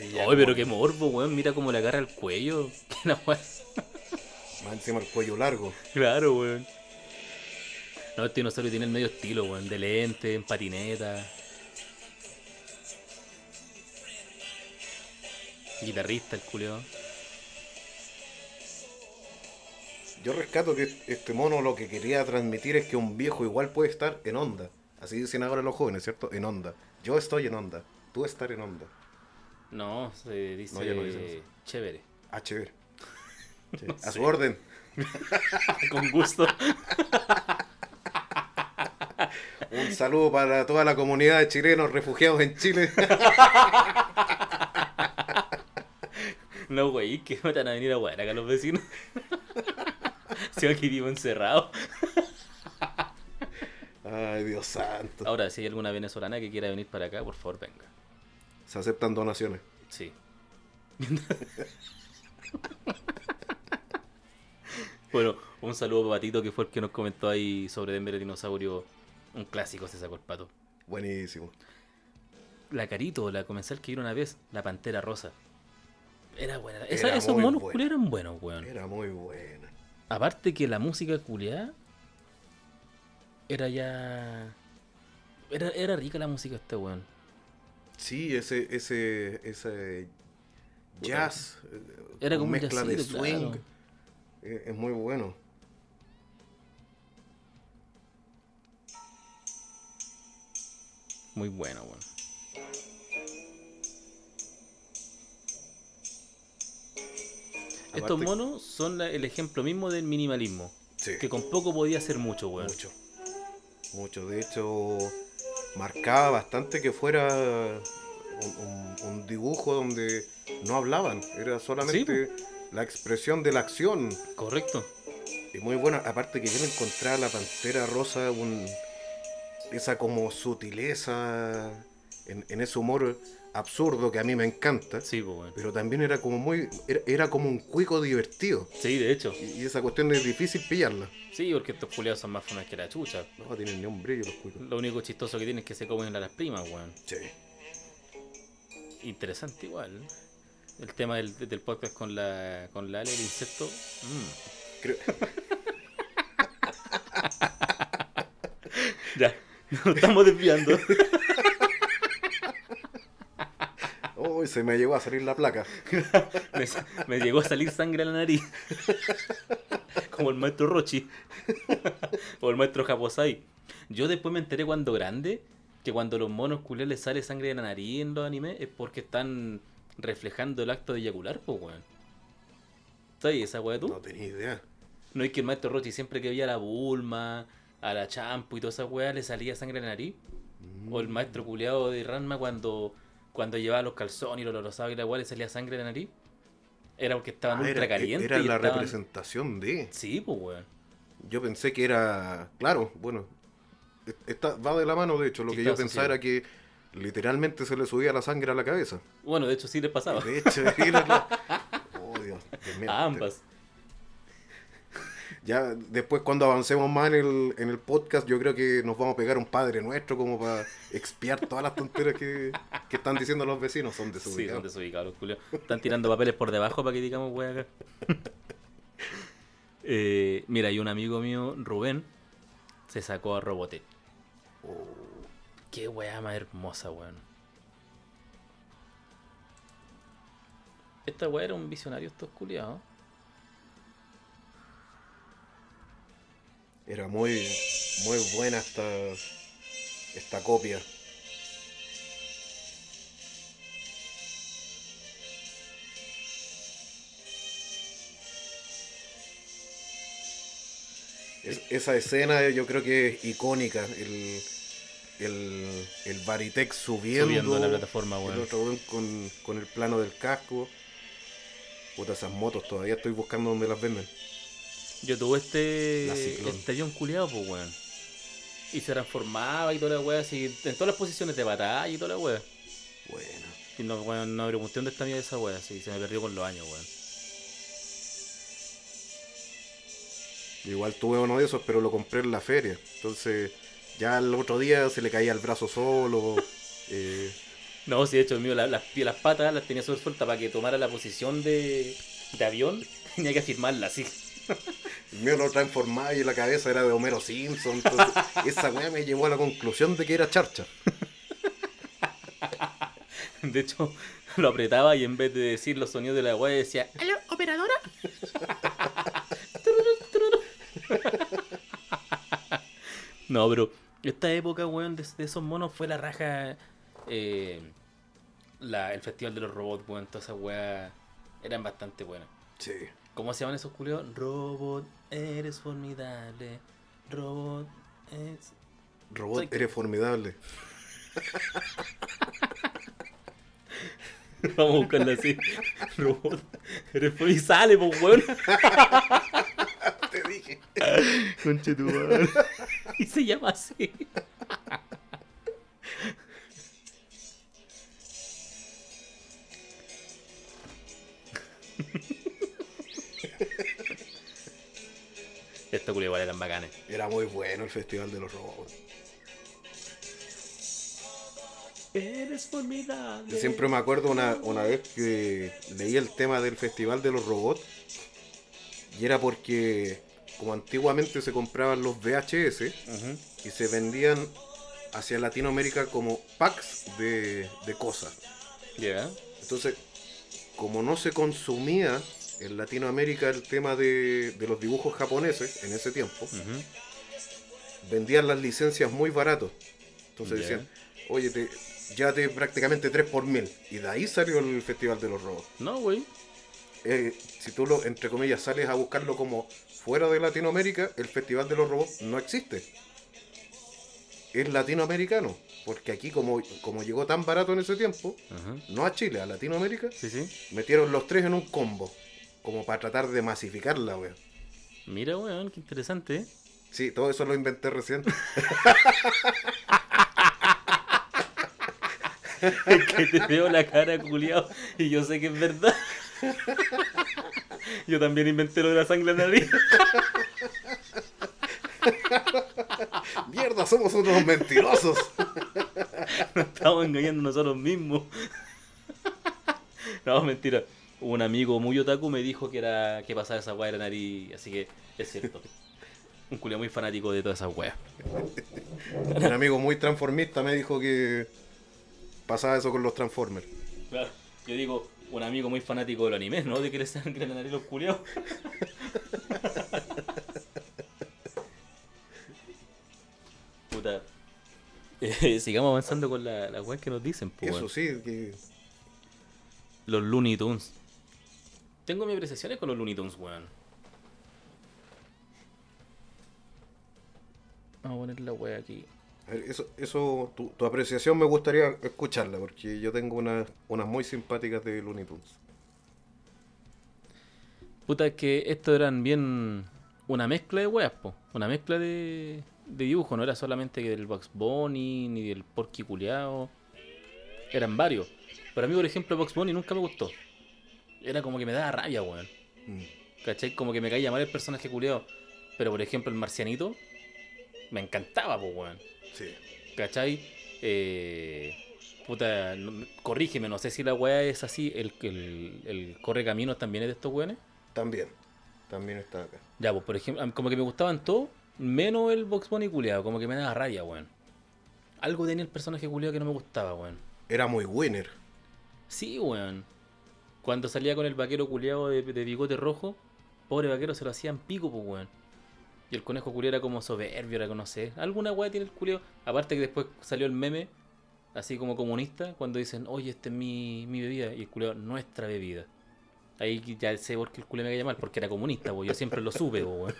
Ay, pero qué morbo, weón. Mira cómo le agarra el cuello. Qué la. Más encima el cuello largo. Claro, weón. No, este dinosaurio tiene el medio estilo, weón. De lente, en patineta. Guitarrista, el culio. Yo rescato que este mono lo que quería transmitir es que un viejo igual puede estar en onda. Así dicen ahora los jóvenes, ¿cierto? En onda. Yo estoy en onda. Tú estar en onda. No, se dice No, ya no dicen eso. chévere. HB. Sí, A su orden. Con gusto. Un saludo para toda la comunidad de chilenos refugiados en Chile. no, güey, que me van a venir a jugar acá los vecinos. Si aquí vivo encerrado. Ay, Dios santo. Ahora, si hay alguna venezolana que quiera venir para acá, por favor, venga. Se aceptan donaciones. Sí. bueno, un saludo para Patito que fue el que nos comentó ahí sobre Denver el dinosaurio. Un clásico se sacó el pato. Buenísimo. La Carito, la comensal que vino una vez, la Pantera Rosa. Era buena. Esa- Era esos monos buena. eran buenos, weón. Era muy buena. Aparte que la música culiada era ya. Era, era rica la música este weón. Sí, ese, ese, ese jazz. eh, Era como un mezcla de swing. claro. eh, es muy bueno. Muy bueno, weón. Estos monos son la- el ejemplo mismo del minimalismo. Sí. Que con poco podía hacer mucho, weón. Mucho. Mucho. De hecho, marcaba bastante que fuera un, un- un dibujo donde no hablaban, era solamente la expresión de la acción. Correcto. Y muy bueno, aparte que yo le encontraba a la Pantera Rosa un, esa como sutileza en, en ese humor absurdo que a mí me encanta. Sí, pues, weón. Pero también era como muy, era, era como un cuico divertido. Sí, de hecho. Y, y esa cuestión es difícil pillarla. Sí, porque estos culiados son más fonas que la chucha. No tienen ni un brillo los cuicos. Lo único chistoso que tienen es que se comen a las primas, weón. Sí. Interesante igual. El tema del, del podcast con la con la Ale, el insecto. mm. Creo- Ya, nos estamos desviando. Se me llegó a salir la placa. me, me llegó a salir sangre a la nariz. Como el maestro Rochi. o el maestro Japosai. Yo después me enteré cuando grande que cuando a los monos culiados les sale sangre de la nariz en los animes es porque están reflejando el acto de eyacular, pues weón. ¿Sabes esa weá tú? No tenía idea. No es que el maestro Rochi siempre que veía a la Bulma, a la Champo y toda esa weá le salía sangre en la nariz. O el maestro culeado de Ranma cuando, cuando llevaba los calzones y los lorosados y la weá le salía sangre la nariz. Era porque estaban Ah, ultra era, calientes. era y la estaban- representación de. Sí, pues weón. Yo pensé que era. Claro, bueno. e- Está, va de la mano, de hecho. Lo que yo pensaba era que literalmente se le subía la sangre a la cabeza. Bueno, de hecho sí les pasaba. De hecho, era la- Oh, Dios. A ambas. Ya después cuando avancemos más en el, en el podcast, yo creo que nos vamos a pegar un padre nuestro como para expiar todas las tonteras que, que están diciendo los vecinos. Son Sí, desubicados. son desubicados los culiados. Están tirando papeles por debajo para que digamos weá acá. Eh, mira, y un amigo mío, Rubén, se sacó a Robotech. Oh, Qué weá más hermosa, weón. Esta weá era un visionario estos culiados. Era muy, muy buena esta, esta copia. Es- esa escena yo creo que es icónica. El, el, el Baritex subiendo. Subiendo a la plataforma, El weón. otro con, con el plano del casco. Puta, esas motos todavía estoy buscando dónde las venden. Yo tuve este, este avión culiado, pues weón. Y se transformaba y toda la weá, así, en todas las posiciones de batalla y toda la weá. Bueno. Y no, weón, no pregunté dónde está mi esa weá, así, se me perdió con los años, weón. Igual tuve uno de esos, pero lo compré en la feria. Entonces, ya el otro día se le caía el brazo solo. eh, No, sí, de hecho, el mío, la- las, las patas las tenía súper sueltas para que tomara la posición de, de avión. Tenía que afirmarla así. El mío lo transformaba y la cabeza era de Homero Simpson. Entonces, esa weá me llevó a la conclusión de que era charcha. De hecho, lo apretaba y en vez de decir los sonidos de la weá decía, ¿Aló, operadora? no, pero esta época, weón, de, de esos monos fue la raja. eh, la, el festival de los robots, weón, todas esas weas eran bastante buenas. Sí. ¿Cómo se llaman esos culiados? Robot, eres formidable. Robot, es. Robot, Soy- eres formidable. Vamos a buscarla así. Robot, eres formidable. Y sale, pues, weón. Te dije. Conche tu madre. Y se llama así. Culiados igual eran bacanes. Era muy bueno el festival de los robots. Eres formidable. Yo siempre me acuerdo una, una vez que leí el tema del festival de los robots. Y era porque, como antiguamente se compraban los VHS y se vendían hacia Latinoamérica como packs de, de cosas. Ya. Entonces, como no se consumía en Latinoamérica el tema de, de los dibujos japoneses en ese tiempo, vendían las licencias muy baratos. Entonces Ya. decían, oye, te, llévate prácticamente 3 por mil. Y de ahí salió el Festival de los Robots. No, güey. Eh, si tú lo, entre comillas, sales a buscarlo como fuera de Latinoamérica, el Festival de los Robots no existe. Es latinoamericano. porque aquí como, como llegó tan barato en ese tiempo, Ajá. no a Chile, a Latinoamérica, Sí, sí. metieron los tres en un combo, como para tratar de masificarla, weón. Mira, weón, qué interesante, ¿eh? Sí, todo eso lo inventé recién. Es que te veo la cara, culiao, y yo sé que es verdad. Yo también inventé lo de la sangre en la nariz. Mierda, somos unos mentirosos. Nos estamos engañando nosotros mismos. No, mentira. Un amigo muy otaku me dijo que era que pasaba esa weá de la nariz, así que es cierto. Un culiao muy fanático de todas esas weas. Un amigo muy transformista me dijo que pasaba eso con los Transformers. Claro. Yo digo, un amigo muy fanático del anime, ¿no? De que le sangre la nariz los culiados. Puta. Eh, sigamos avanzando con la, la que nos dicen, pues. Eso sí, que Los Looney Tunes. Tengo mis apreciaciones con los Looney Tunes, weón. Vamos a poner la weá aquí. a ver, eso, eso tu, tu apreciación me gustaría escucharla, porque yo tengo unas, unas muy simpáticas de Looney Tunes. Puta, es que estos eran bien una mezcla de weas, po. Una mezcla de, de dibujo. No era solamente del Bugs Bunny ni del Porky culeado. Eran varios. Pero a mí, por ejemplo, Bugs Bunny nunca me gustó. Era como que me daba rabia, weón. Mm. ¿Cachai? Como que me caía mal el personaje culeado. Pero, por ejemplo, el marcianito me encantaba, po, weón. Sí. ¿Cachai? Eh, puta, no- corrígeme, no sé si la weá es así. El, el, el también es de estos weones. También. También está acá. Ya, pues por ejemplo, como que me gustaban todos, menos el Box Bunny culiado, como que me daba raya, weón. Algo tenía el personaje culiado que no me gustaba, weón. Era muy winner. Sí, weón. Cuando salía con el vaquero culiado de, bigote rojo, pobre vaquero se lo hacían pico, pues, weón. Y el conejo culiado era como soberbio, era sé. Alguna weá tiene el culiado. Aparte que después salió el meme, así como comunista, cuando dicen, oye, esta es mi, mi bebida. Y el culiado, nuestra bebida. Ahí ya sé por qué el culiado me caía mal, porque era comunista, weón. Yo siempre lo supe, weón.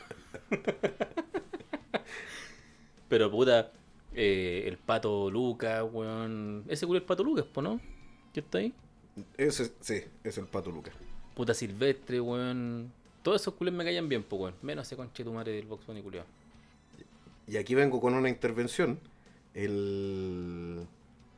Pero puta, eh, el pato Lucas, weón. Ese culiado es el pato Lucas, po, ¿no? ¿Qué está ahí? Ese, sí, es el Pato Lucas. Puta silvestre, weón. Todos esos culios me caían bien, pues, weón. Menos ese conche tu madre del Box Bunny culiao. Y aquí vengo con una intervención. El...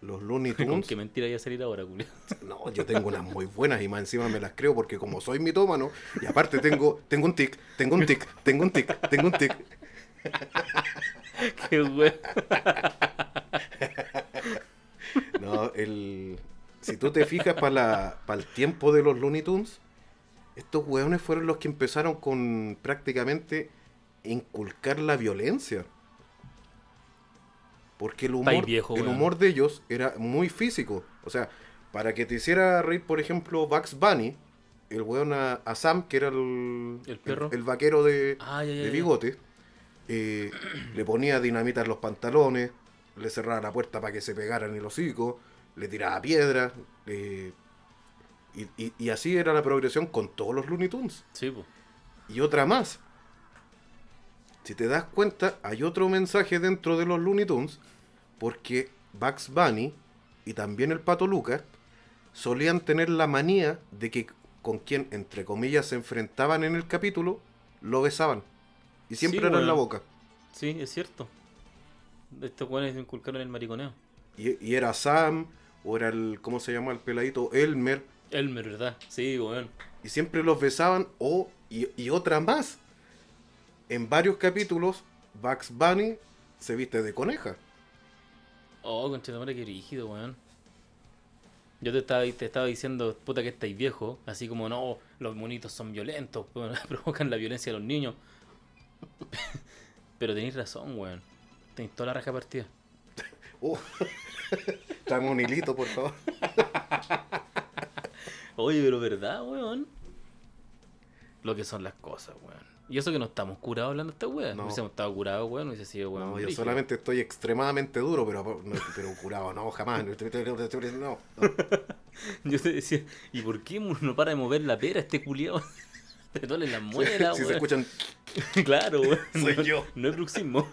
Los Looney Con Tunes. qué mentira iba a salir ahora, culiao. No, yo tengo unas muy buenas y más encima me las creo porque como soy mitómano y aparte tengo, tengo un tic, tengo un tic, tengo un tic, tengo un tic. qué weón. No, el... Si tú te fijas para el tiempo de los Looney Tunes, estos hueones fueron los que empezaron con prácticamente inculcar la violencia. Porque el humor, viejo, el humor de ellos era muy físico. O sea, para que te hiciera reír, por ejemplo, Bugs Bunny, el weón a, a Sam, que era el, ¿El perro? el, vaquero de, Ah, ya, ya, de ya. bigote, eh, le ponía dinamita en los pantalones, le cerraba la puerta para que se pegara en el hocico, le tiraba piedras, eh, y, y- y así era la progresión con todos los Looney Tunes. Sí, pues. Y otra más. Si te das cuenta, hay otro mensaje dentro de los Looney Tunes, porque Bugs Bunny y también el Pato Lucas solían tener la manía de que con quien, entre comillas, se enfrentaban en el capítulo, lo besaban. Y siempre Sí, era en la boca. Sí, es cierto. Estos weones inculcaron el mariconeo. Y, y era Sam, o era el, ¿cómo se llama el peladito? Elmer. Elmer, ¿verdad? Sí, weón. Y siempre los besaban, o, y, y otra más. En varios capítulos, Bugs Bunny se viste de coneja. Oh, madre, qué rígido, weón. Yo te estaba, te estaba diciendo, puta, que estáis viejo. Así como, no, los monitos son violentos, provocan la violencia a los niños. Pero tenéis razón, weón. Tenéis toda la raja partida. Oh. Tráeme un hilito, por favor. Oye, pero verdad, weón. Lo que son las cosas, weón. Y eso que no estamos curados hablando de esta weón. No. Hubiésemos estado curados, weón, hubiese sido weón. No, yo brígido. solamente estoy extremadamente duro, pero, no, pero curado, no, jamás. No. Yo te decía, ¿y por qué no para de mover la pera este culiao? Te duele la muela, si se escuchan, Claro, weón. Soy yo. No es bruxismo.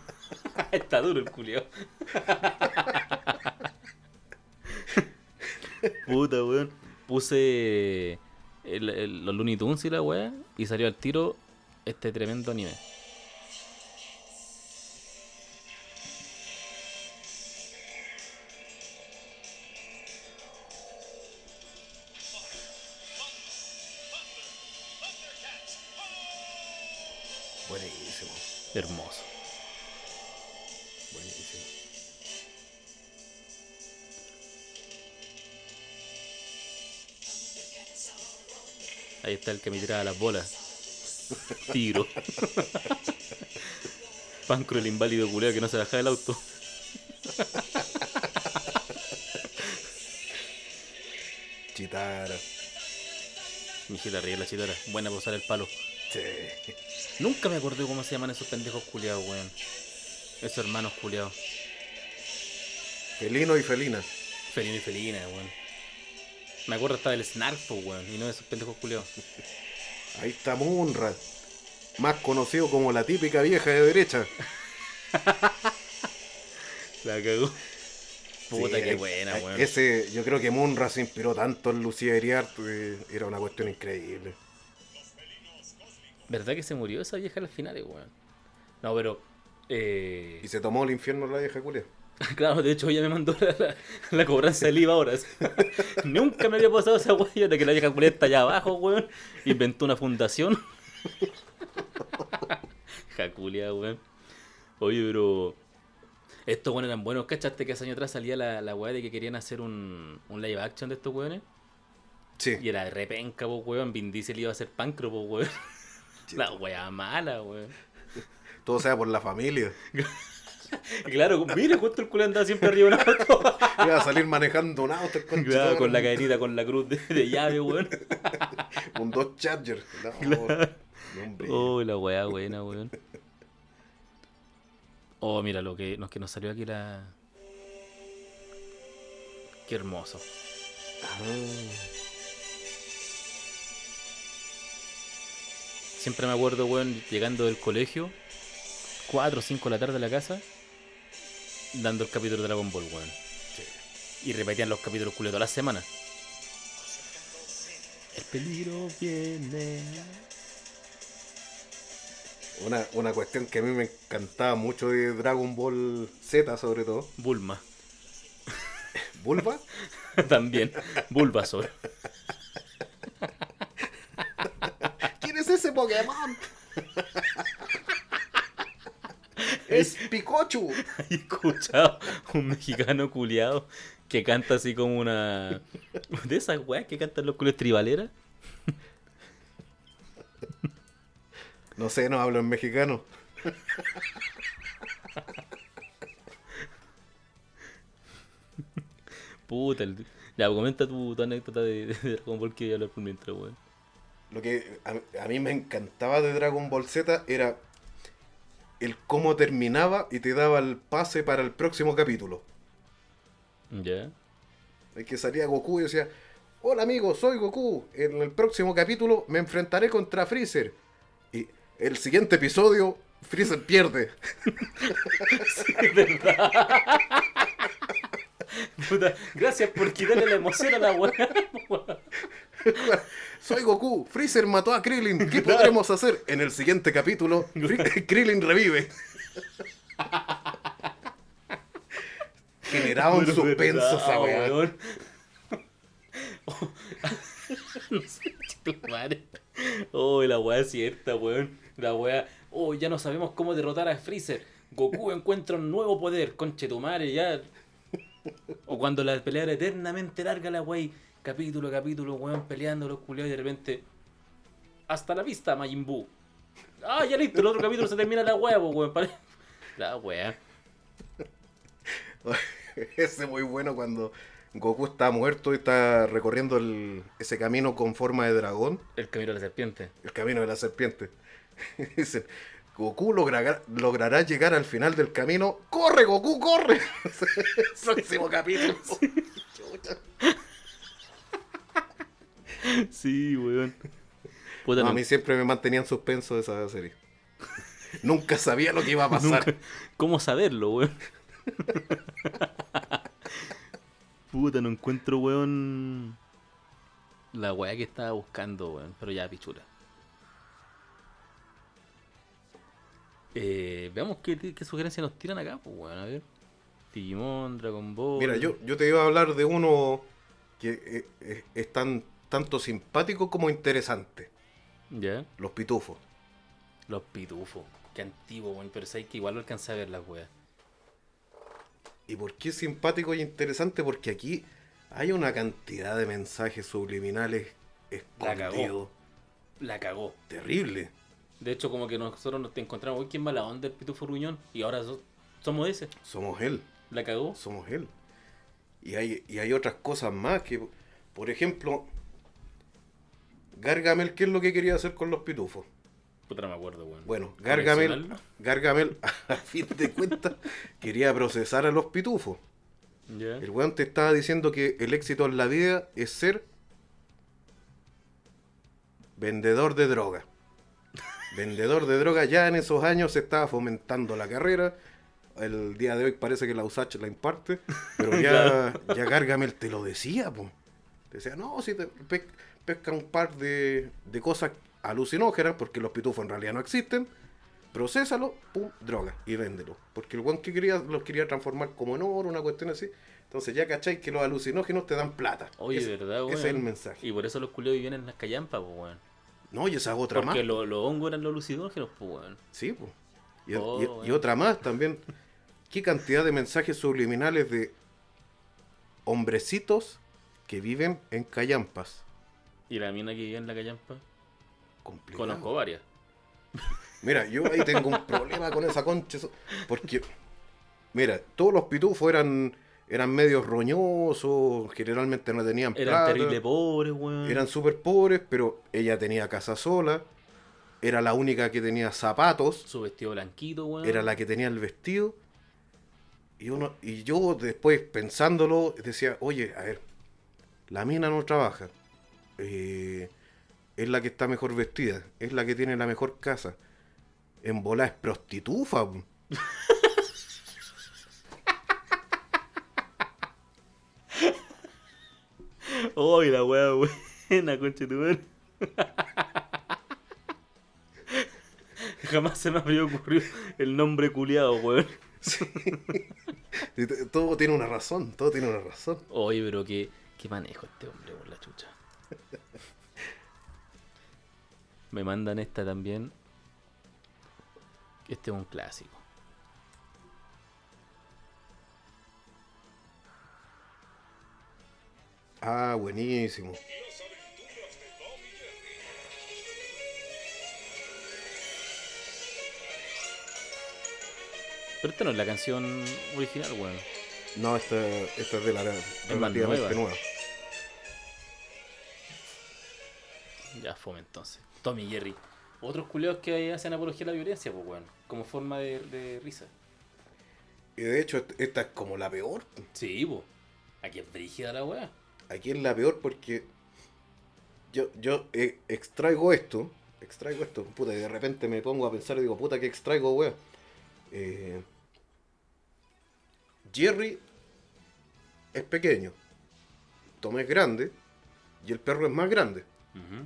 Está duro el culio. Puta, weón. Puse eh, el, los Looney Tunes y la weá. Y salió al tiro este tremendo anime. Ahí está el que me tiraba las bolas. Tiro. Pancro el inválido culeo que no se baja del auto. Chitara. Mijita ríe la chitara. Buena para usar el palo. Sí. Nunca me acordé cómo se llaman esos pendejos culeados, weón. Esos hermanos culeados. Felino y felina. Felino y felina, weón. Me acuerdo hasta del Snark, weón. Y no de esos pendejos culeados. Ahí está Munra. Más conocido como la típica vieja de derecha. La cagó. Puta, Sí, qué buena, weón. Ese, yo creo que Munra se inspiró tanto en Lucía Iriart, eh, era una cuestión increíble. ¿Verdad que se murió esa vieja al final, weón? No, pero. Eh... Y se tomó el infierno la vieja culia. Claro, de hecho ella me mandó la, la- la cobranza del IVA ahora. Nunca me había pasado esa weá de que la vieja culia está allá abajo, weón. Inventó una fundación. Jaculia, weón. Oye, pero. Estos weones eran buenos. ¿Cachaste que hace años atrás salía la, la weá de que querían hacer un, un live action de estos weones? Sí. Y era de repenca, po, weón. Vin Diesel iba a ser pancro, po, weón. La weá mala, weón. Todo sea por la familia. Claro, mire justo el culo andaba siempre arriba de un auto. Iba a salir manejando un auto. de con la cadenita, con la cruz de, de llave, weón. Un Dodge Charger. No, hombre. Oh, la weá buena, weón. Oh, mira lo que nos, que nos salió aquí la. Qué hermoso. Ah, Siempre me acuerdo, weón, llegando del colegio, 4 o 5 de la tarde a la casa, dando el capítulo de Dragon Ball, weón. Y repetían los capítulos culios todas las semanas. El peligro viene. Una, una cuestión que a mí me encantaba mucho de Dragon Ball Z, sobre todo. Bulma. Bulba. También. Bulbasaur. ¿Quién es ese Pokémon? Es Pikachu. He escuchado un mexicano culiado que canta así como una. De esas weas que cantan los culios tribaleras. No sé, no hablo en mexicano. Puta, el... ya, comenta tu, tu anécdota de, de Dragon Ball que voy a hablar por mientras, weón. Lo que a, a mí me encantaba de Dragon Ball Z era el cómo terminaba y te daba el pase para el próximo capítulo. Ya. El que salía Goku y decía, hola amigos, soy Goku. En el próximo capítulo me enfrentaré contra Freezer. Y el siguiente episodio, Freezer pierde. Puta, gracias por quitarle la emoción a la weá. Soy Goku, Freezer mató a Krillin. ¿Qué podremos hacer? En el siguiente capítulo, Krillin revive. Generaba un Pero suspenso esa weá. weón. Oh, no sé, chico, madre. Oh, la weá es cierta, weón. La weá. Oh, ya no sabemos cómo derrotar a Freezer. Goku encuentra un nuevo poder, conchetumare, ya. O cuando la pelea era eternamente larga, la wey, capítulo a capítulo, weón, peleando los culiados y de repente. Hasta la vista, Majin Buu. Ah, ya listo, el otro capítulo se termina la pues, weón. La weá. Ese es muy bueno cuando Goku está muerto y está recorriendo el- ese camino con forma de dragón, El camino de la serpiente. el camino de la serpiente. Dicen, Goku logrará, logrará llegar al final del camino. ¡Corre, Goku, corre! Próximo capítulo. Sí, weón. Puta, No, a mí siempre me mantenía en suspenso esa serie. Nunca sabía lo que iba a pasar. Nunca- ¿Cómo saberlo, weón? Puta, no encuentro, weón. La weá que estaba buscando, weón. Pero ya, pichula. Eh, veamos qué, qué sugerencias nos tiran acá, pues, weón. A ver. Digimon, Dragon Ball. Mira, yo, yo te iba a hablar de uno que eh, eh, es tan, tanto simpático como interesante. Ya. Los pitufos. Los pitufos. Qué antiguo, weón. Pero sabes que igual lo alcancé a ver las weas. ¿Y por qué es simpático y interesante? Porque aquí hay una cantidad de mensajes subliminales La cagó. escondidos. La cagó. Terrible. De hecho, como que nosotros nos encontramos, uy, ¿quién mala onda el pitufo ruñón? Y ahora so- somos ese. Somos él. La cagó. Somos él. Y hay, y hay otras cosas más que, por ejemplo, Gargamel, ¿qué es lo que quería hacer con los pitufos? Puta, no me acuerdo, weón. Bueno, Gargamel. Gargamel, a fin de cuentas, quería procesar a los pitufos. El weón te estaba diciendo que el éxito en la vida es ser vendedor de droga. vendedor de droga, ya en esos años se estaba fomentando la carrera. El día de hoy parece que la USACH la imparte, pero ya, ya Gargamel te lo decía, po. Te decía, no, si te pesca un par de, de cosas alucinógenas, porque los pitufos en realidad no existen, procésalo, pum, droga, y véndelo. Porque el weón que quería, los quería transformar como en oro, una cuestión así. Entonces ya cacháis que los alucinógenos te dan plata. Oye, Ese- ¿verdad, weón? Ese es el mensaje. Y por eso los culiados vivían en las callampas, pues, weón. No, y esa es otra Porque más. lo- los hongos eran los lucidógenos, pues, weón. Sí, pues. Y, Oh, y- y bueno. otra más también. ¿Qué cantidad de mensajes subliminales de hombrecitos que viven en callampas? Y la mina que vivía en la callampa, Complicado. conozco varias. Mira, yo ahí tengo un problema con esa concha. Porque, mira, todos los pitufos eran, eran medios roñosos, generalmente no tenían Eran plata, terrible pobres, weón. eran súper pobres, pero ella tenía casa sola, era la única que tenía zapatos, Su vestido blanquito, weón. era la que tenía el vestido. Y, uno, y yo después pensándolo decía, oye, a ver, la mina no trabaja. Eh, es la que está mejor vestida, es la que tiene la mejor casa. En bola es prostitufa. ¡Ay, la weá buena, concha tu! Jamás se me habría ocurrido el nombre culiado, weón. Todo tiene una razón, todo tiene una razón. Oye, pero qué, qué manejo este hombre por la chucha. Me mandan esta también. Este es un clásico. Ah, buenísimo. Pero esta no es la canción original, weón. No, esta, esta es de la relativamente nueva. nueva. Ya fome entonces. Tommy Jerry. Otros culeos que hacen apología a la violencia, pues, weón. Como forma de, de risa. Y de hecho, est- esta es como la peor. Sí, pues. Aquí es brígida la weá. Aquí es la peor porque yo, yo eh, extraigo esto, extraigo esto, puta, y de repente me pongo a pensar y digo, puta, que extraigo, weón? Eh, Jerry es pequeño, Tom es grande y el perro es más grande. Ujú.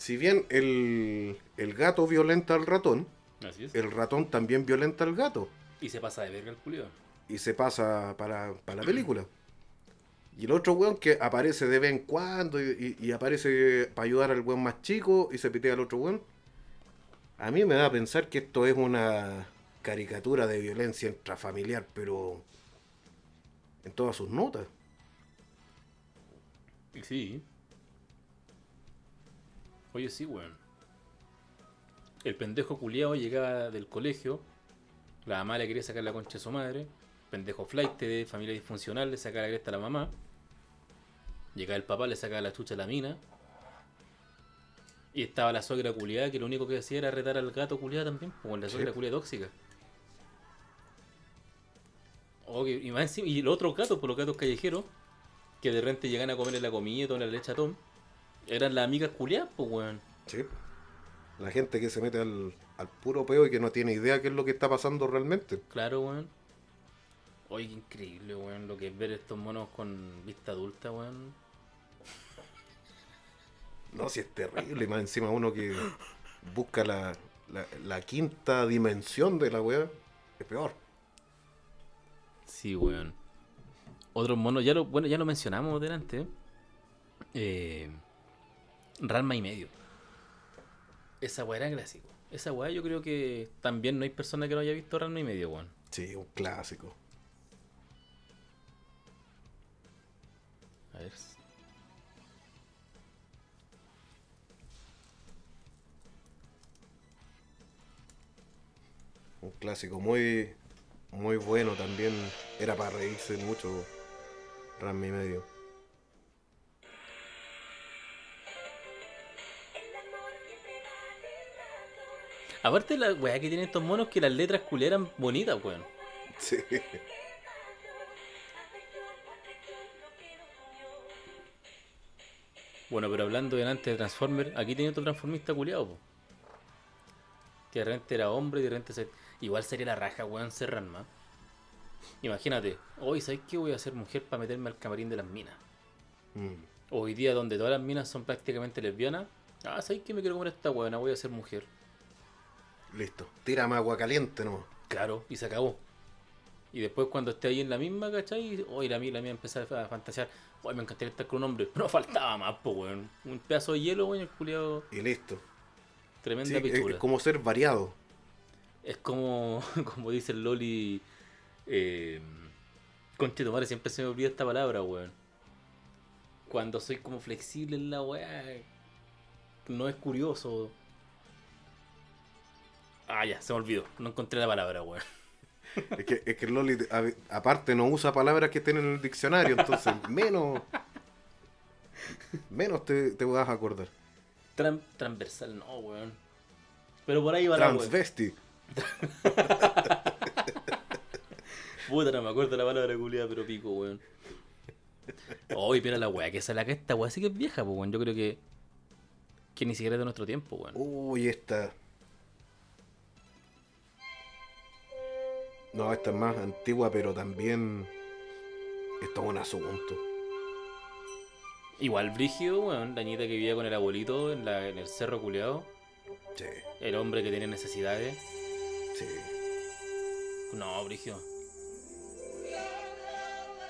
Si bien el, el gato violenta al ratón, Así es. el ratón también violenta al gato. Y se pasa de verga el culeo. y se pasa para, para la película. Y el otro weón que aparece de vez en cuando y, y- y aparece para ayudar al weón más chico y se pitea al otro weón. A mí me da a pensar que esto es una caricatura de violencia intrafamiliar, pero en todas sus notas. Sí. Oye, sí, weón. El pendejo culiao llegaba del colegio. La mamá le quería sacar la concha de su madre. Pendejo flight de familia disfuncional le sacaba la cresta a la mamá. Llegaba el papá, le sacaba la chucha a la mina. Y estaba la suegra culiada que lo único que hacía era retar al gato culiado también. Como la Sí. suegra culiada tóxica. Oh, que- y, más encima- y los otros gatos, por los gatos callejeros, que de repente llegan a comerle la comida y toda la leche a Tom, eran las amigas culiadas, pues, weón. Sí. La gente que se mete al, al puro peo y que no tiene idea qué es lo que está pasando realmente. Claro, weón. Oye, qué increíble, weón, lo que es ver estos monos con vista adulta, weón. No, si es terrible. Y más encima uno que busca la, la, la quinta dimensión de la weá. Es peor. Sí, weón. Otros monos, ya lo, bueno, ya lo mencionamos delante. Eh, Ranma y medio. Esa weá era clásico. Esa weá yo creo que también no hay persona que no haya visto Ranma y medio, weón. Sí, un clásico. A ver. Un clásico muy, muy bueno también. Era para reírse mucho. Ranma y medio. Aparte la weá que tienen estos monos que las letras culeras bonitas, weón. Sí. Bueno, pero hablando delante de Transformer, aquí tiene otro transformista culiado, po. Que de repente era hombre y de repente se... Igual sería la raja, weón, ser Ranma. Imagínate, hoy ¿sabes qué voy a hacer mujer para meterme al camarín de las minas? Mm. Hoy día donde todas las minas son prácticamente lesbianas. Ah, ¿sabes qué me quiero comer a esta weona? Voy a ser mujer. Listo. Tírame agua caliente, ¿no? Claro, y se acabó. Y después cuando esté ahí en la misma, ¿cachai? Hoy la mía, la mía empezar a fantasear. Hoy me encantaría estar con un hombre. Pero faltaba más, po, weón. Un pedazo de hielo, weón, el culiado. Y listo. Tremenda Sí, es, pichula. es como ser variado. Es como, como dice el Loli. Eh, Conche tu madre, siempre se me olvida esta palabra, weón. Cuando soy como flexible en la weá. No es curioso. Ah, ya, se me olvidó. No encontré la palabra, weón. Es que, es que el Loli, a- aparte, no usa palabras que estén en el diccionario, entonces menos. Menos te, te vas a acordar. Tran- transversal, no, weón. Pero por ahí va la weón. Transvesti. Puta, no me acuerdo la palabra culiada, pero pico, weón. Oye, pero la weá que sale acá, esta weá sí que es vieja, pues, weón. Yo creo que. Que ni siquiera es de nuestro tiempo, weón. Uy, esta. No, esta es más antigua, pero también. Esto es un asunto. Igual Brígido, weón, la niñita que vivía con el abuelito en, la, en el cerro culeado. Sí, El hombre que tenía necesidades. sí. No, Brígido.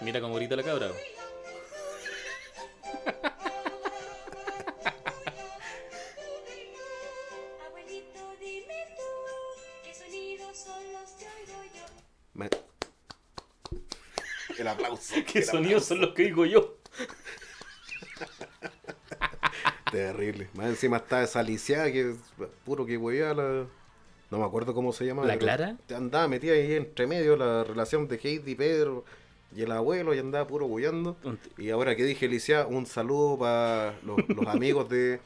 Mira cómo grita la cabra. Aplauso. ¿Qué sonidos son los que digo yo? Terrible. Más encima está esa Alicia que puro que huevía la. No me acuerdo cómo se llama. ¿La Clara? Andaba metida ahí entre medio la relación de Heidi, Pedro y el abuelo y andaba puro hueando. Y ahora que dije Alicia, un saludo para los, los amigos de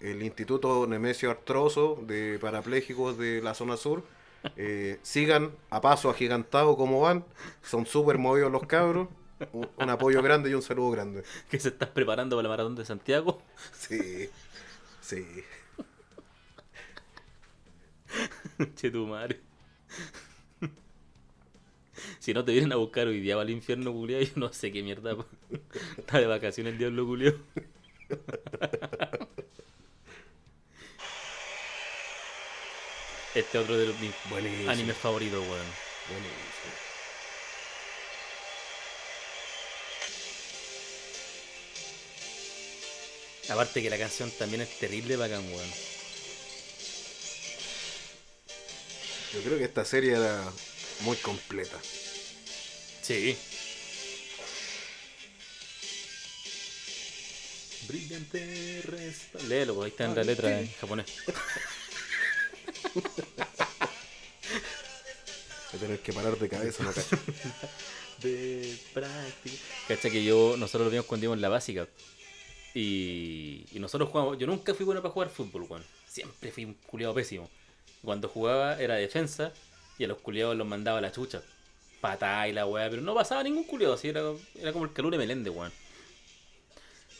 el Instituto Nemesio Artroso de Parapléjicos de la zona sur. Eh, sigan a paso agigantado como van. Son súper movidos los cabros. Un, un apoyo grande y un saludo grande. Que se estás preparando para la maratón de Santiago. Sí, sí. che tu madre. Si no te vienen a buscar hoy día va al infierno culiao, yo no sé qué mierda. Está de vacaciones el diablo culiao. Este otro de los mis Buenísimo. animes favoritos, weón. Buenísimo. Aparte que la canción también es terrible bacán, weón. Yo creo que esta serie era muy completa. Sí. Brillante resta. Léelo, pues, ahí está en la letra en japonés. Voy a tener que parar de cabeza, no cacho. de práctica. Cacha que yo, nosotros lo vimos cuando íbamos en la básica. Y, y nosotros jugamos. Yo nunca fui bueno para jugar fútbol, weón. Siempre fui un culiado pésimo. Cuando jugaba era defensa y a los culiados los mandaba a la chucha. Patá y la weá, pero no pasaba ningún culiado, así era, era como el calure Meléndez, weón.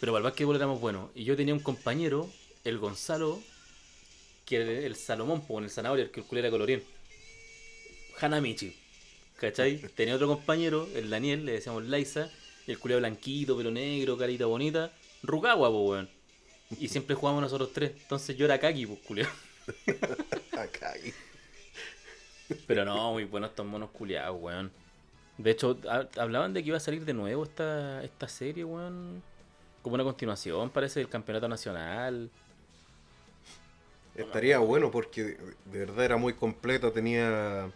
Pero para el básquetbol éramos buenos. Y yo tenía un compañero, el Gonzalo, que era el Salomón, pues, el zanahoria, el que el era colorín. Hanamichi. ¿Cachai? Tenía otro compañero, el Daniel, le decíamos Laisa, y el culiao blanquito, pelo negro, carita bonita, Rugawa, po, weón. Y siempre jugábamos nosotros tres. Entonces yo era Kaki, pues. Acá. y- Pero no, muy buenos estos monos culiados, weón. De hecho, ha- hablaban de que iba a salir de nuevo esta, esta serie, weón. Como una continuación, parece, del campeonato nacional. Estaría bueno porque de verdad era muy completo, tenía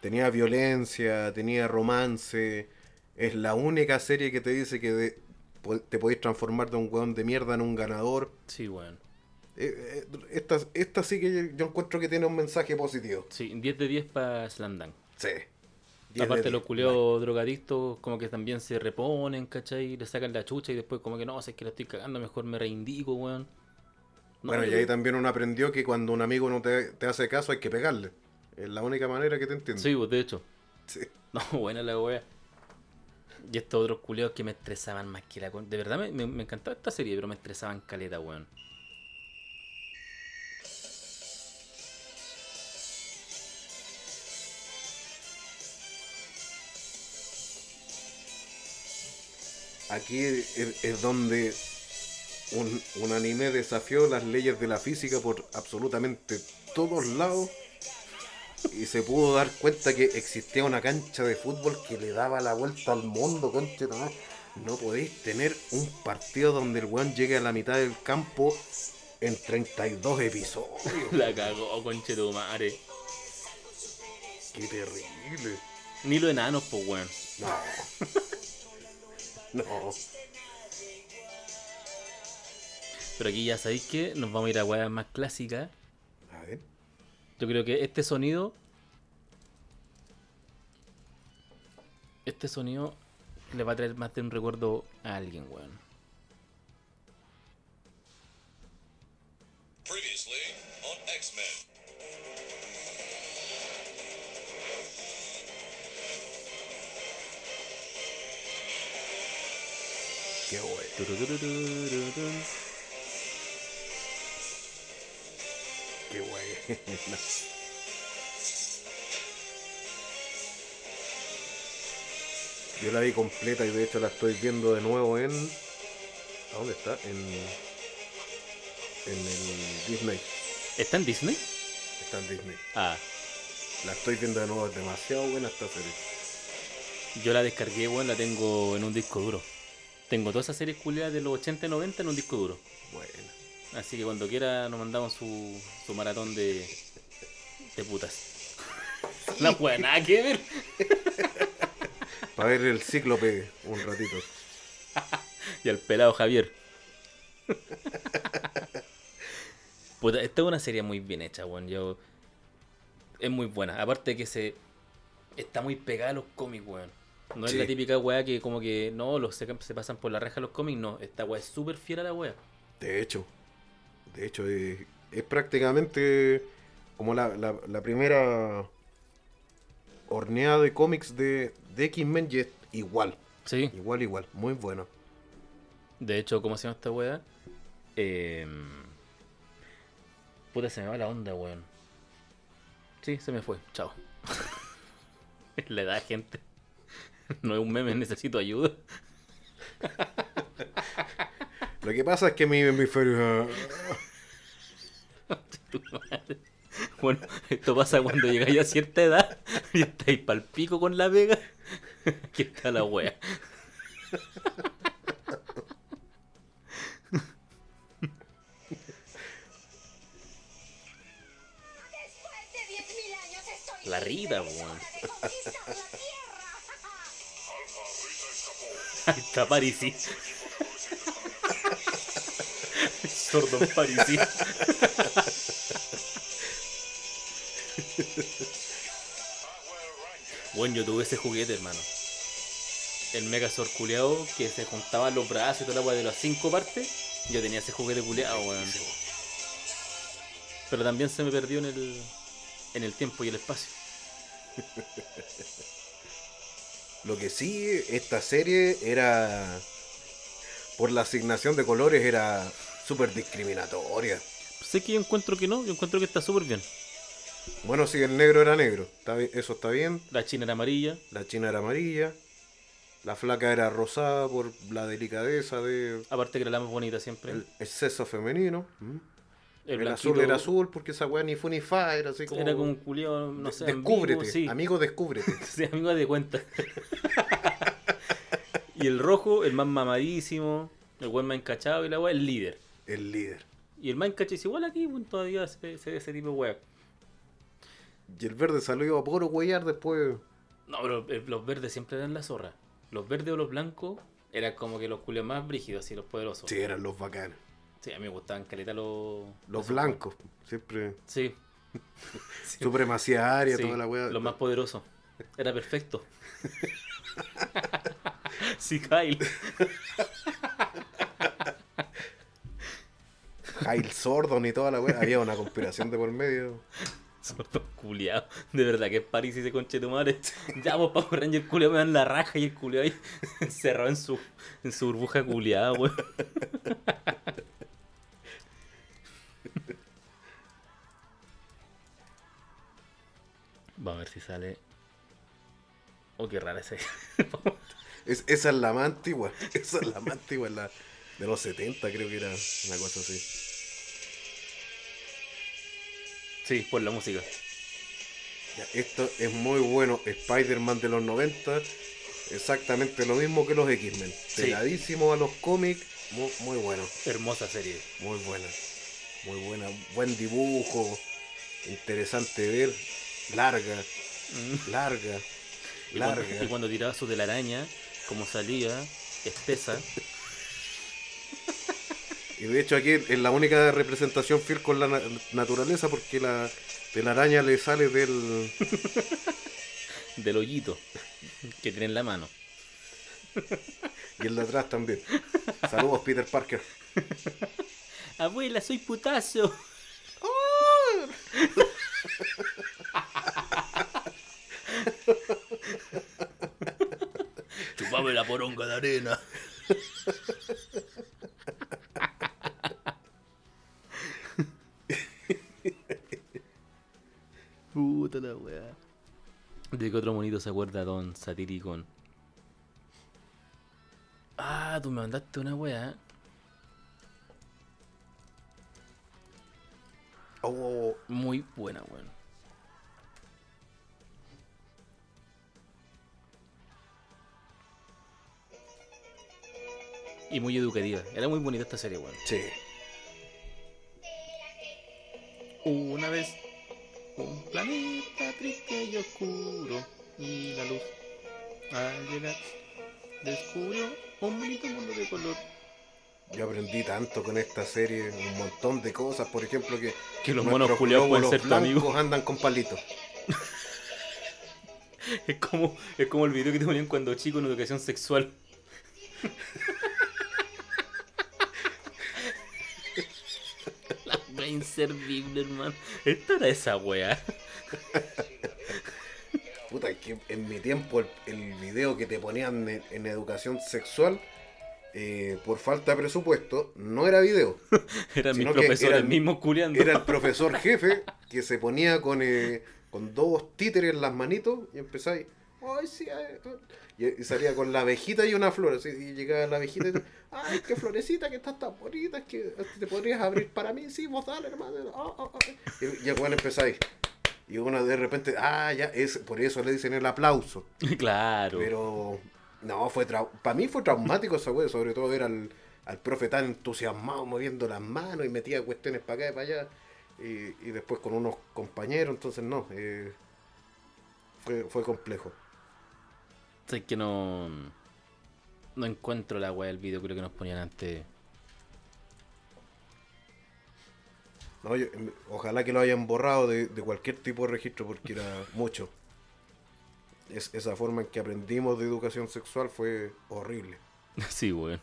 tenía violencia, tenía romance. Es la única serie que te dice que de- te podéis transformar de un weón de mierda en un ganador. Sí, weón. Eh, eh, esta, esta sí que yo encuentro que tiene un mensaje positivo. Sí, 10 de 10 para Slamdang. Sí. Aparte los culeos drogadictos como que también se reponen, ¿cachai? Le sacan la chucha y después como que no, si es que la estoy cagando, mejor me reindico, weón. No, Bueno, y ahí también uno aprendió que cuando un amigo no te, te hace caso hay que pegarle. Es la única manera que te entiende. Sí, pues de hecho. Sí. No, buena la wea. Y estos otros culeos que me estresaban más que la. De verdad me, me, me encantaba esta serie, pero me estresaban caleta, weón. Aquí es, es donde un, un anime desafió las leyes de la física por absolutamente todos lados y se pudo dar cuenta que existía una cancha de fútbol que le daba la vuelta al mundo, conche. No podéis tener un partido donde el weón llegue a la mitad del campo en 32 episodios. La cagó, conche tu madre. Qué terrible. Ni los enanos, pues weón. No. No. Pero aquí ya sabéis que nos vamos a ir a weas más clásicas. A ver. Yo creo que este sonido. Este sonido le va a traer más de un recuerdo a alguien, weón. Previously on X-Men. Qué bueno. Qué bueno. Yo la vi completa y de hecho la estoy viendo de nuevo en. ¿A dónde está? En. En el Disney. ¿Está en Disney? Está en Disney. Ah, La estoy viendo de nuevo, es demasiado buena esta serie. yo la descargué, weón, la tengo en un disco duro. Tengo todas esas series culiadas de los 80 y 90 en un disco duro. Buena. Así que cuando quiera nos mandamos su, su maratón de, de putas. La weá, nada que ver. Para ver el cíclope un ratito. Y al pelado Javier. Puta, esta es una serie muy bien hecha, weón. Yo. Es muy buena. Aparte que se. Está muy pegada a los cómics, weón. No es Sí. la típica weá que como que no, los se, se pasan por la reja los cómics, no. Esta weá es súper fiel a la weá. De hecho. De hecho, es, es prácticamente como la, la- la primera horneada de cómics de, de X-Men y es igual. Sí. Igual, igual. Muy bueno. De hecho, ¿cómo se llama esta weá? Eh... Puta, se me va la onda, weón. Sí, se me fue. Chao. la edad, gente. No es un meme, necesito ayuda. Lo que pasa es que mi hemisferio. Bueno, esto pasa cuando llegáis a cierta edad y estáis pal pico con la vega. Aquí está la wea. Después de 10.000 años estoy La es weón. Ahí está Parisi. Sordo Parisi. Bueno, yo tuve ese juguete, hermano. El Megazord culeado que se juntaban los brazos y toda la weá de las cinco partes. Yo tenía ese juguete culeado, weón. Pero también se me perdió en el, en el tiempo y el espacio. Lo que sí, esta serie era. Por la asignación de colores era súper discriminatoria. Sé que yo encuentro que no, yo encuentro que está súper bien. Bueno, sí, el negro era negro. Está bien- eso está bien. La china era amarilla. La china era amarilla. La flaca era rosada por la delicadeza de Aparte que era la más bonita siempre. el exceso femenino. ¿Mm? El, azul era azul porque esa weá ni fue ni fa, era así como. Era como un culiao, no sé. descúbrete, ambiguo, sí. amigo, descúbrete. Sí, amigo de cuenta. y el rojo, el más mamadísimo, el buen más encachado y la weá, el líder. El líder. Y el más encachado es igual aquí, todavía se, se ve ese tipo de weá. Y el verde salió a puro huellar después. No, pero eh, los verdes siempre eran la zorra. Los verdes o los blancos eran como que los culios más brígidos y los poderosos. Sí, eran los bacanes. Sí, a mí me gustaban caleta los... Los blancos. Siempre. Sí, Supremacía aria, sí, toda la weá. los más poderosos. Era perfecto. sí, Kyle. Jail Sordon y toda la weá. Había una conspiración de por medio. Sordo culiado. De verdad que es París ese conche tu madre. Ya vos Power Ranger el culiado me dan la raja y el culiado ahí encerrado en su, en su burbuja culiada, weón. Vamos a ver si sale. Oh, qué rara ese. Es, esa es la más antigua. Esa es la más antigua. La, de los 70 creo que era una cosa así. Sí, por la música. Ya, esto es muy bueno. Spider-Man de los 90. Exactamente lo mismo que los X-Men. Sí. Pegadísimo a los cómics. Muy, muy bueno. Hermosa serie. Muy buena. Muy buena. Buen dibujo. Interesante ver. Larga. Larga. Y cuando, Larga. y cuando tiraba su telaraña, como salía, espesa. Y de hecho aquí es la única representación fiel con la na- naturaleza porque la telaraña le sale del... del hoyito que tiene en la mano. y el de atrás también. Saludos Peter Parker. Abuela, soy putazo. Chupame la poronga de arena. Puta la weá. ¿De qué otro monito se acuerda Don Satiricón? Ah, tú me mandaste una weá. Oh, Muy buena, weón. Y muy educativa. Era muy bonita esta serie, weón. sí. Una vez, un planeta triste y oscuro. Y la luz, al llegar, descubrió un bonito mundo de color. Yo aprendí tanto con esta serie, un montón de cosas, por ejemplo que... Que los monos culiados pueden ser tu amigo. andan con palitos. Es como, es como el video que te ponían cuando chico en educación sexual. La wea inservible, hermano. Esta era esa wea. Puta, es que en mi tiempo el, el video que te ponían en, en educación sexual, eh, por falta de presupuesto, no era video. Profesores era- mismos culiando. Era el profesor jefe que se ponía con, eh, con dos títeres en las manitos y empezáis. Ay, sí, ay", y, y salía con la abejita y una flor. así, y llegaba la abejita y ay, qué florecita, que estás tan bonita, es que te podrías abrir para mí, sí, vos dale, hermano. ah, ah, ah". Y, y bueno, empezáis. Y uno de repente, ah, ya, es, por eso le dicen el aplauso. claro. Pero no, fue para mí fue traumático esa wea, sobre todo ver al, al profe tan entusiasmado moviendo las manos y metía cuestiones para acá y para allá. Y, y después con unos compañeros, entonces no, eh, fue, fue complejo. Sé que no. No encuentro la wea del video, creo que nos ponían antes. No, yo- em, ojalá que lo hayan borrado de, de cualquier tipo de registro porque era mucho. Es, esa forma en que aprendimos de educación sexual fue horrible. Sí, weón.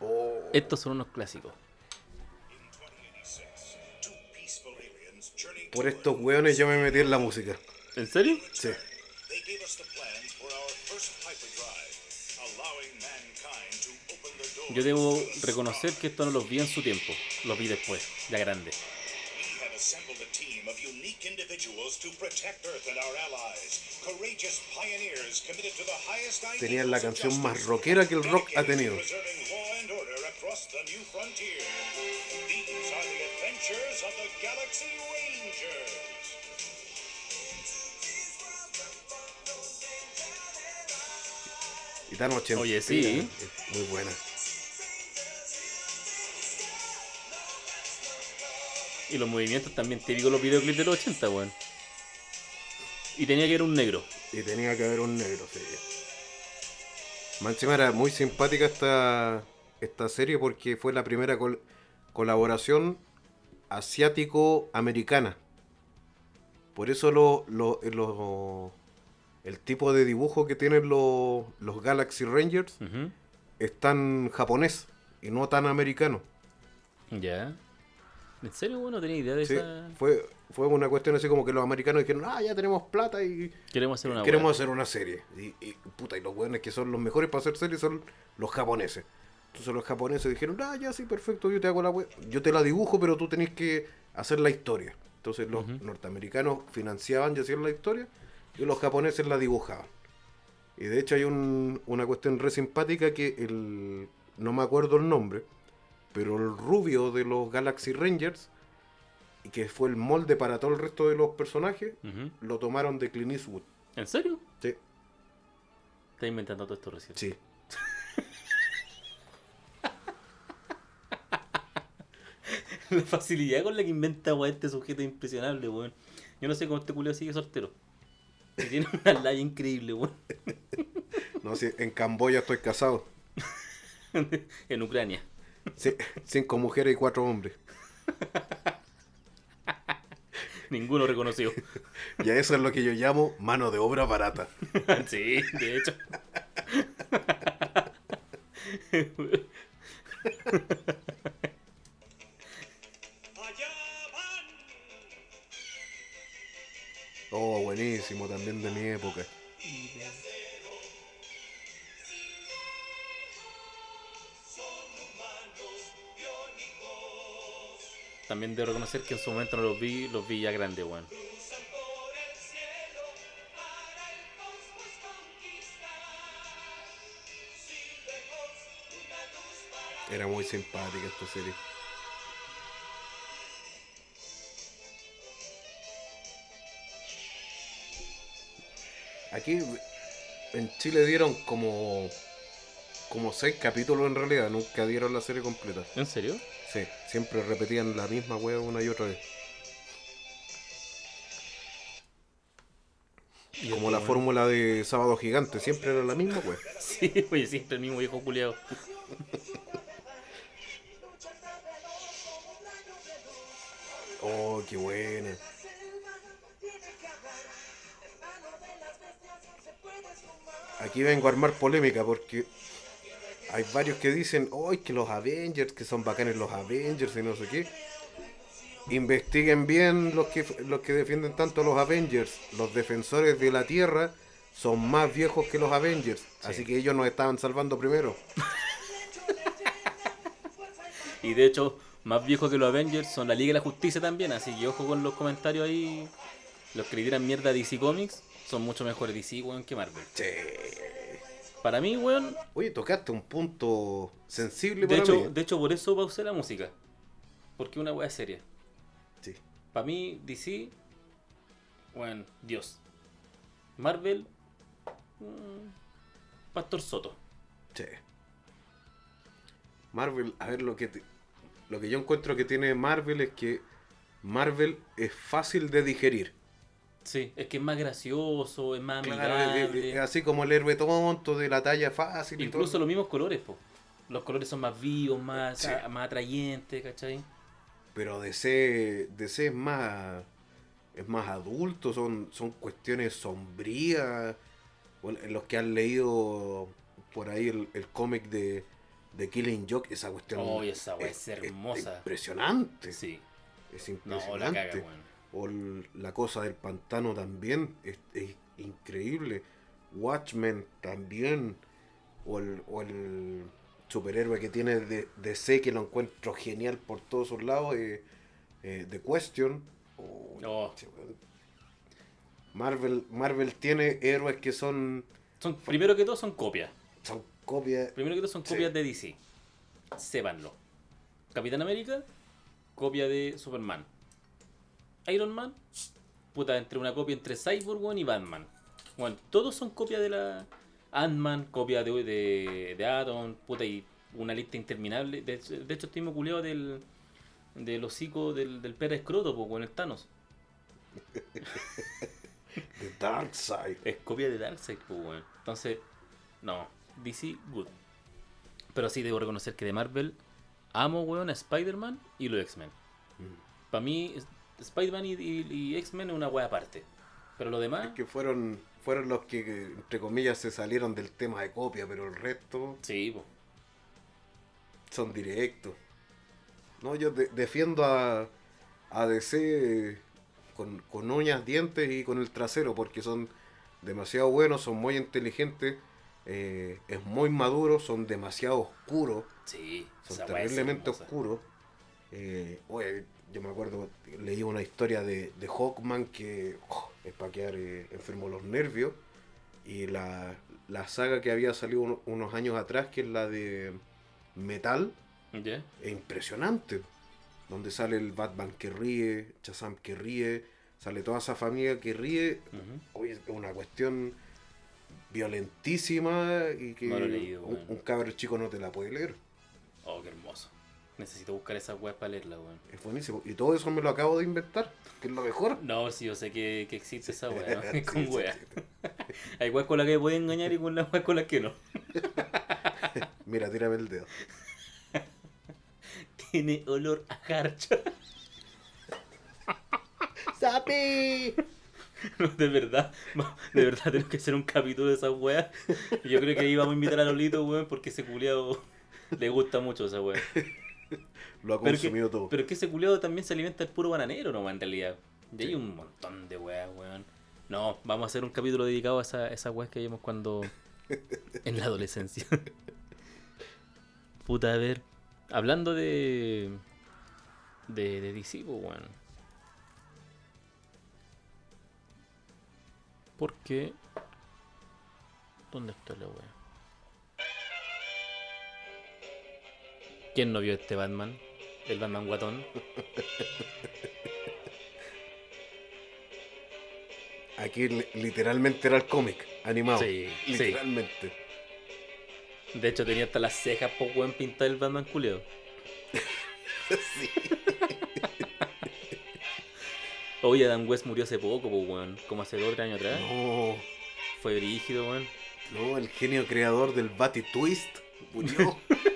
Oh, Estos son unos clásicos. Por to estos hueones yo me metí en la música. ¿En serio? Sí. Yo debo reconocer que esto no los vi en su tiempo. Los vi después, ya grande. We had assembled a team of individuals to protect Earth and our allies. Courageous pioneers committed to the highest Tenían la canción más rockera que el rock ha tenido. preserving law and order across the new frontier. These are the adventures of the Galaxy Rangers. Y Oye, sí. es Muy buena. Y los movimientos también típicos los videoclips de los 80, weón. Y tenía que ir un negro. Y tenía que haber un negro, sí. Era muy simpática esta, esta serie porque fue la primera col- colaboración asiático-americana. Por eso lo, lo- lo- el tipo de dibujo que tienen los, los Galaxy Rangers es tan japonés y no tan americano. Ya. ¿En serio, weón? No tenía idea de Sí, esa. fue, fue una cuestión así como que los americanos dijeron, ah, ya tenemos plata y Queremos hacer una queremos hacer una serie. Y, y, puta, y los buenos que son los mejores para hacer series son los japoneses. Entonces los japoneses dijeron, ah, ya sí, perfecto, yo te hago la we- yo te la dibujo, pero tú tenés que hacer la historia. Entonces los norteamericanos financiaban y hacían la historia y los japoneses la dibujaban. Y de hecho hay un- una cuestión re simpática que el. no me acuerdo el nombre, pero el rubio de los Galaxy Rangers, y que fue el molde para todo el resto de los personajes, lo tomaron de Clint Eastwood. ¿En serio? Sí. Estás inventando todo esto recién. Sí. La facilidad con la que inventa weón este sujeto es impresionable, weón. Yo no sé cómo este culeo sigue soltero. Y tiene una laya increíble, weón. No, sí, en Camboya estoy casado. en Ucrania. Sí, cinco mujeres y cuatro hombres. Ninguno reconocido. Y a eso es lo que yo llamo mano de obra barata. sí, de hecho. Oh, buenísimo, también de mi época. También debo reconocer que en su momento no los vi, los vi ya grandes, weón. Era muy simpática esta serie. Aquí en Chile dieron como como seis capítulos en realidad, nunca dieron la serie completa. ¿En serio? Sí, siempre repetían la misma wea una y otra vez. Como la fórmula de Sábado Gigante, siempre era la misma wea. Sí, oye, siempre el mismo viejo culiado. Oh, qué buena. Aquí vengo a armar polémica porque hay varios que dicen, hoy que los Avengers, que son bacanes los Avengers y no sé qué. Investiguen bien los que, los que defienden tanto a los Avengers. Los defensores de la Tierra son más viejos que los Avengers. Así que ellos nos estaban salvando primero. Y de hecho, más viejos que los Avengers son la Liga de la Justicia también, así que ojo con los comentarios ahí. Los que le tiran mierda a DC Comics son mucho mejores DC, weón, que Marvel. Para mí, weón, Oye, tocaste un punto sensible de hecho, mí. ¿eh? de hecho por eso pausé la música. Porque una weá seria. Sí. Para mí, DC, bueno, Dios. Marvel, mm, Pastor Soto. Sí. Marvel, a ver lo que te- lo que yo encuentro que tiene Marvel es que Marvel es fácil de digerir. Sí, es que es más gracioso, es más Claro, es- es- amigable. es así como el héroe tonto de la talla fácil y Incluso todo. los mismos colores, po. Los colores son más vivos, más, Sí. a- más atrayentes, ¿cachai? Pero DC, DC es más es más adulto, son, son cuestiones sombrías. Bueno, los que han leído por ahí el, el cómic de, de Killing Joke, esa cuestión Oh, esa weá es hermosa. impresionante. Sí. Es No, impresionante. la caga, weón. O el- la cosa del pantano también es, es increíble. Watchmen también. O el, o el superhéroe que tiene de DC que lo encuentro genial por todos sus lados. eh, eh, The Question. Oh, weón. Marvel, Marvel tiene héroes que son, Son, primero que todo son copias. son copias. Primero que todo son Sí. copias de DC. Sépanlo. Capitán América, copia de Superman. Iron Man, puta, entre una copia entre Cyborg weón, y Batman. Bueno, todos son copias de la. Ant-Man, copia de, de, de Atom, puta, y una lista interminable. De, de hecho, estoy culiado del. del hocico del, del perro escroto, pues, con el Thanos. The Dark Side. Es copia de Darkseid, pues, weón. Entonces, no. DC, good. Pero sí debo reconocer que de Marvel amo, weón, a Spider-Man y los X-Men. Para mí, Spider-Man y, y- y X-Men es una wea aparte. Pero lo demás, Es que fueron, fueron los que, entre comillas, se salieron del tema de copia, pero el resto sí, pues. son directos. No, yo de- defiendo a, a DC con, con uñas, dientes y con el trasero, porque son demasiado buenos, son muy inteligentes, eh, es muy maduro, son demasiado oscuros, Sí, son terriblemente oscuros. Eh, oye, yo me acuerdo, leí una historia de, de Hawkman que oh, es para quedar eh, enfermo los nervios. Y la, la saga que había salido uno- unos años atrás, que es la de Metal, es impresionante. Donde sale el Batman que ríe, Shazam que ríe, sale toda esa familia que ríe. Oye, es una cuestión violentísima y que No leído, un, weón. un cabro chico no te la puede leer. Oh, qué hermoso. Necesito buscar esa wea para leerla, weón. Es buenísimo. Y todo eso me lo acabo de inventar, que es lo mejor. No, sí, yo sé que, que existe esa wea, ¿no? Sí, con sí, wea. sí. Hay weas con las que pueden engañar y con las weas con las que no. Mira, tírame el dedo. Tiene olor a garcha. ¡Sapi! No, de verdad, de verdad tenemos que hacer un capítulo de esas weas. Yo creo que ahí vamos a invitar a Lolito, weón, porque ese culiado le gusta mucho esa wea. Lo ha consumido todo. pero que ese culiado también se alimenta del puro bananero, ¿no? En realidad. Y hay un montón de weas, weón. No, vamos a hacer un capítulo dedicado a esa, esas weas que vimos cuando. en la adolescencia. Puta, a ver. Hablando de. de, de DC, pues, weón. ¿Por qué? ¿Dónde está la wea? ¿Quién no vio este Batman? El Batman guatón. Aquí li- literalmente era el cómic, animado. Sí, sí. literalmente. De hecho, tenía hasta las cejas por weón pintar el Batman culeo. Sí. Oye, Adam West murió hace poco, pues, weón. Como hace dos o tres años atrás. No, Fue brígido, weón. no, el genio creador del Batty Twist murió.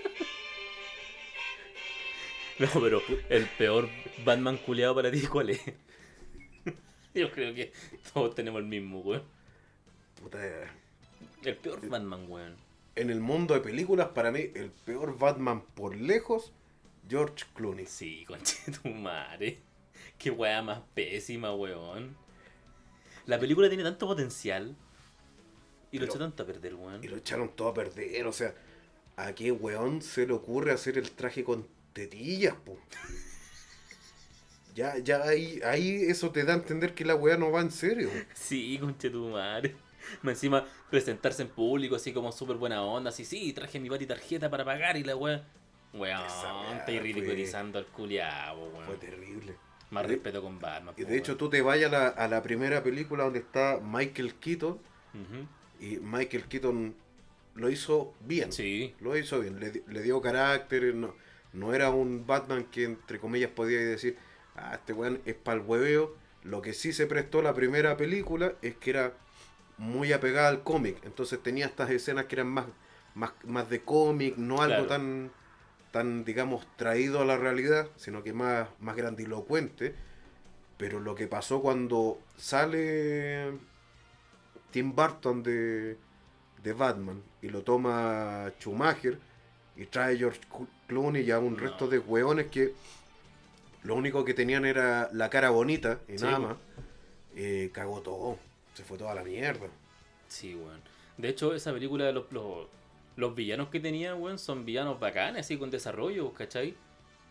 No, pero el peor Batman culeado para ti, ¿cuál es? Yo creo que todos tenemos el mismo, weón. Puta, El peor Batman, weón. en el mundo de películas, para mí, el peor Batman por lejos, George Clooney. Sí, conche tu madre. Qué weá más pésima, weón. La película tiene tanto potencial. Y lo echó tanto a perder, weón. Y lo echaron todo a perder, o sea, ¿a qué weón se le ocurre hacer el traje con tetillas, po? Ya, ya ahí, ahí eso te da a entender que la weá no va en serio. Sí, conche tu madre. Encima, presentarse en público así como súper buena onda, así, sí, traje mi bati tarjeta para pagar y la weá. Weón, estoy fue- ridiculizando al culiao, Fue weón. terrible. Más respeto con Batman. Y de hecho tú te vayas a la, a la primera película donde está Michael Keaton y Michael Keaton lo hizo bien. Sí, Lo hizo bien, le, le dio carácter, no, no era un Batman que entre comillas podía decir, ah, este weón es para el hueveo. Lo que sí se prestó la primera película es que era muy apegada al cómic, entonces tenía estas escenas que eran más, más, más de cómic, no algo Claro. tan, tan, digamos, traído a la realidad, sino que más, más grandilocuente. Pero lo que pasó cuando sale Tim Burton de, de Batman y lo toma Schumacher y trae George Clo- Clooney y a un No. resto de hueones que lo único que tenían era la cara bonita y Sí, nada más. Eh, cagó todo, se fue toda la mierda. sí, weón. De hecho, esa película, los, los, los villanos que tenía, weón, son villanos bacanes, así con desarrollo, ¿cachai?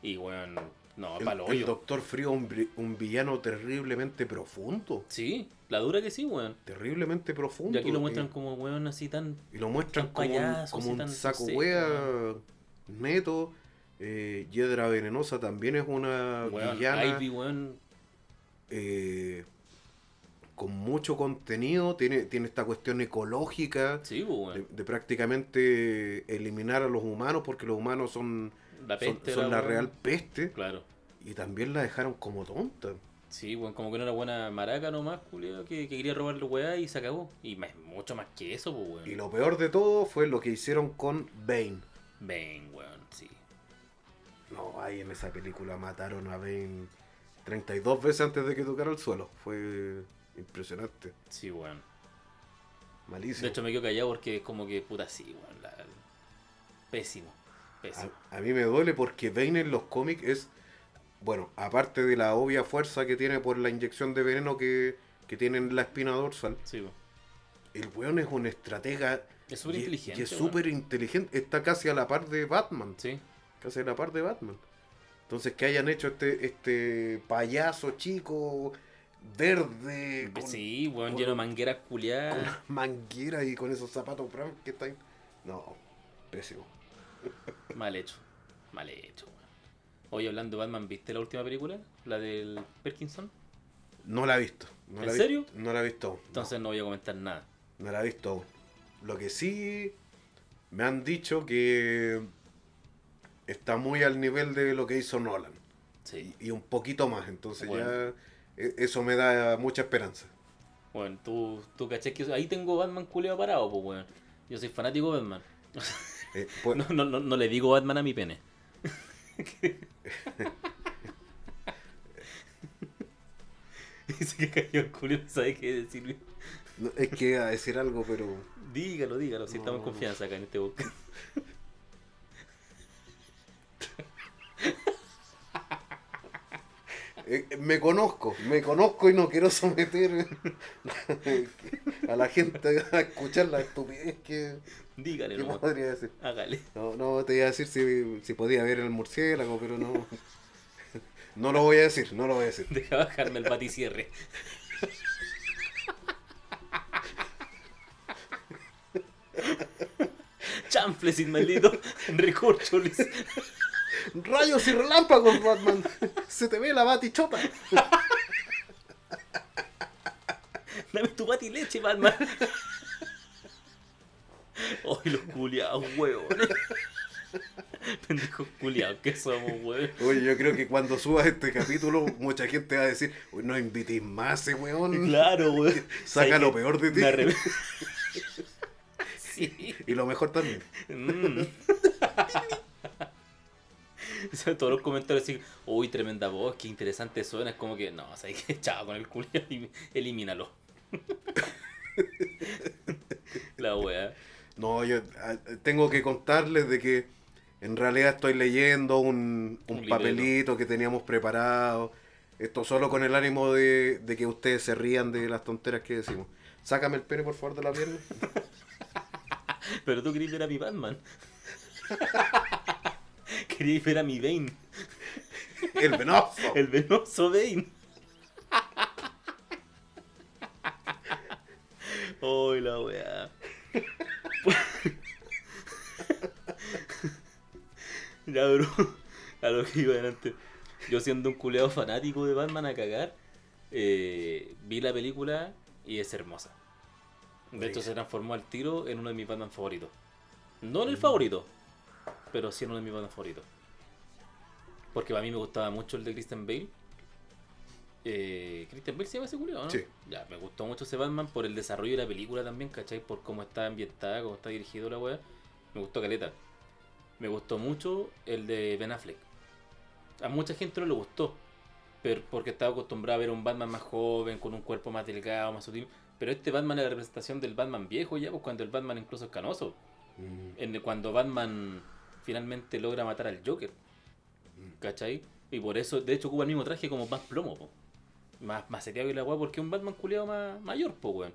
Y, weón, No, El, palo el. Doctor Frío, un, un villano terriblemente profundo. Sí, la dura que sí, weón. Terriblemente profundo. Y aquí lo muestran y, como weón así tan. y lo muestran como un, como un saco wea neto. Eh, Hiedra Venenosa también es una Weón, villana Ivy, eh, con mucho contenido. Tiene, tiene esta cuestión ecológica. Sí, pues, de, prácticamente eliminar a los humanos porque los humanos son, La son, peste. son era, la real peste Claro. y también la dejaron como tonta. Sí, weón, como que no era buena maraca nomás, culiao, que, que quería robarle weá y se acabó. Y más, mucho más que eso, pues, weón. Y lo peor de todo fue lo que hicieron con Bane. Sí. No, ahí en esa película mataron a Bane 32 veces antes de que tocara el suelo. Fue impresionante, Sí, weón. malísimo. De hecho, me quedo callado porque es como que, puta, sí, weón. la- Pésimo. Pésimo. a, a mí me duele porque Bane en los cómics es, bueno, aparte de la obvia fuerza que tiene por la inyección de veneno que, que tiene en la espina dorsal, Sí, weón. el weón es un estratega Es súper inteligente. Y es súper inteligente. Está casi a la par de Batman. Sí. A la par de Batman. Entonces que hayan hecho este, este payaso chico verde con, sí, weón, con- lleno de mangueras culiadas. una manguera y con esos zapatos están. No, pésimo. Mal hecho. Mal hecho, weón. Hoy hablando de Batman, ¿viste la última película? La del Perkinson. No la he visto. No ¿En la serio? No la he visto aún. no. Entonces no voy a comentar nada. No la he visto. Lo que sí me han dicho que está muy al nivel de lo que hizo Nolan. Sí. Y, y un poquito más. Entonces Bueno. ya e- eso me da mucha esperanza. Bueno, tú, tú caché que ahí tengo Batman culeado parado, pues, weón. Yo soy fanático de Batman. Eh, pues, No, no, no, no le digo Batman a mi pene. Dice que cayó el culo, no sabe qué decir. no, es que iba a decir algo, pero Dígalo, dígalo, si estamos en No. confianza acá en este book. eh, me conozco, me conozco y no quiero someter a la gente a escuchar la estupidez que, Dígale, podría decir. Hágale. No, no te iba a decir si, si podía ver el murciélago, pero no. No lo voy a decir, no lo voy a decir. Deja bajarme el baticierre. Chanfles, maldito. Recorcholis. ¡Rayos y relámpagos, Batman! ¡Se te ve la batichota! Dame tu batileche, Batman. Ay, los culiados, huevones. Pendejos culiados que somos, weón. Oye, yo creo que cuando subas este capítulo, mucha gente va a decir: "Uy, no invites más ese weón. Claro, weón. Saca ¿Sabes lo peor de ti. Sí. Y lo mejor también. Mm. O sea, todos los comentarios así, uy, tremenda voz, qué interesante suena. Es como que, no, o sea, que chao con el culo, elim- elimínalo. La wea. No, yo ah, tengo que contarles de que en realidad estoy leyendo un, un Un papelito que teníamos preparado. Esto solo con el ánimo de, de que ustedes se rían de las tonteras que decimos. Sácame el pene, por favor, de la pierna. Pero tú querías ver a mi Batman. Querías ver a mi Bane, El venoso. el venoso Bane. Uy, la weá. ya, bro. A lo que iba adelante. Yo siendo un culeado fanático de Batman a cagar, eh, vi la película y es hermosa. De hecho, se transformó al tiro en uno de mis Batman favoritos. No en el favorito, pero sí en uno de mis Batman favoritos. Porque a mí me gustaba mucho el de Christian Bale. Eh, Christian Bale se llama ese culiao, ¿no? Sí. Ya, me gustó mucho ese Batman por el desarrollo de la película también, ¿cachai? Por cómo está ambientada, cómo está dirigido la weá. Me gustó Caleta. Me gustó mucho el de Ben Affleck. A mucha gente no le gustó. Pero porque estaba acostumbrado a ver un Batman más joven, con un cuerpo más delgado, más sutil. Pero este Batman es la representación del Batman viejo ya, pues cuando el Batman incluso es canoso. Mm, En cuando Batman finalmente logra matar al Joker. ¿Cachai? Y por eso, de hecho, ocupa el mismo traje como más plomo, po. Más, más seteado que la weá, porque es un Batman culiado más mayor, po, weón.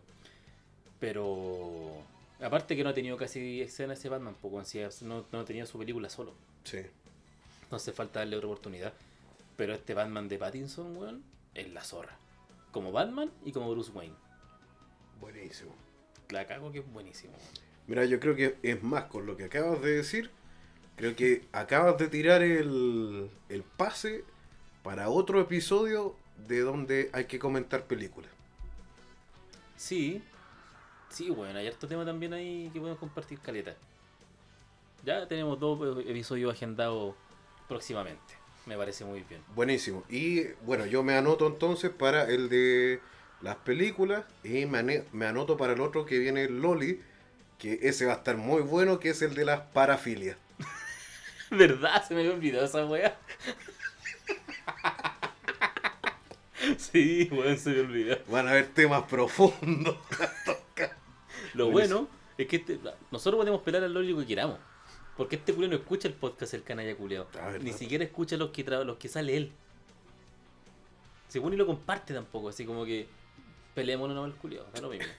Pero. Aparte que no ha tenido casi escena ese Batman, po, weón. Si no, no ha tenido su película solo. Sí. No hace falta darle otra oportunidad. Pero este Batman de Pattinson, weón, es la zorra. Como Batman y como Bruce Wayne. Buenísimo. La cago que es buenísimo. weón. Mira, yo creo que es más con lo que acabas de decir. Creo que acabas de tirar el, el pase para otro episodio de donde hay que comentar películas. Sí, sí, bueno, hay harto tema también ahí que podemos compartir caleta. Ya tenemos dos episodios agendados próximamente. Me parece muy bien. Buenísimo. Y bueno, yo me anoto entonces para el de las películas y me, me anoto para el otro que viene Loli, que ese va a estar muy bueno, que es el de las parafilias. ¿Verdad? Se me había olvidado esa wea. sí, weón, se me olvidó. Van a haber temas profundos. Lo bueno es que este- nosotros podemos pelar al Loli lo que queramos. Porque este culeo no escucha el podcast El Canalla Culeo. Ah. Ni siquiera escucha los que, los que sale él. Según y lo comparte tampoco. Así como que peleémonos no el culeo. Da lo mismo.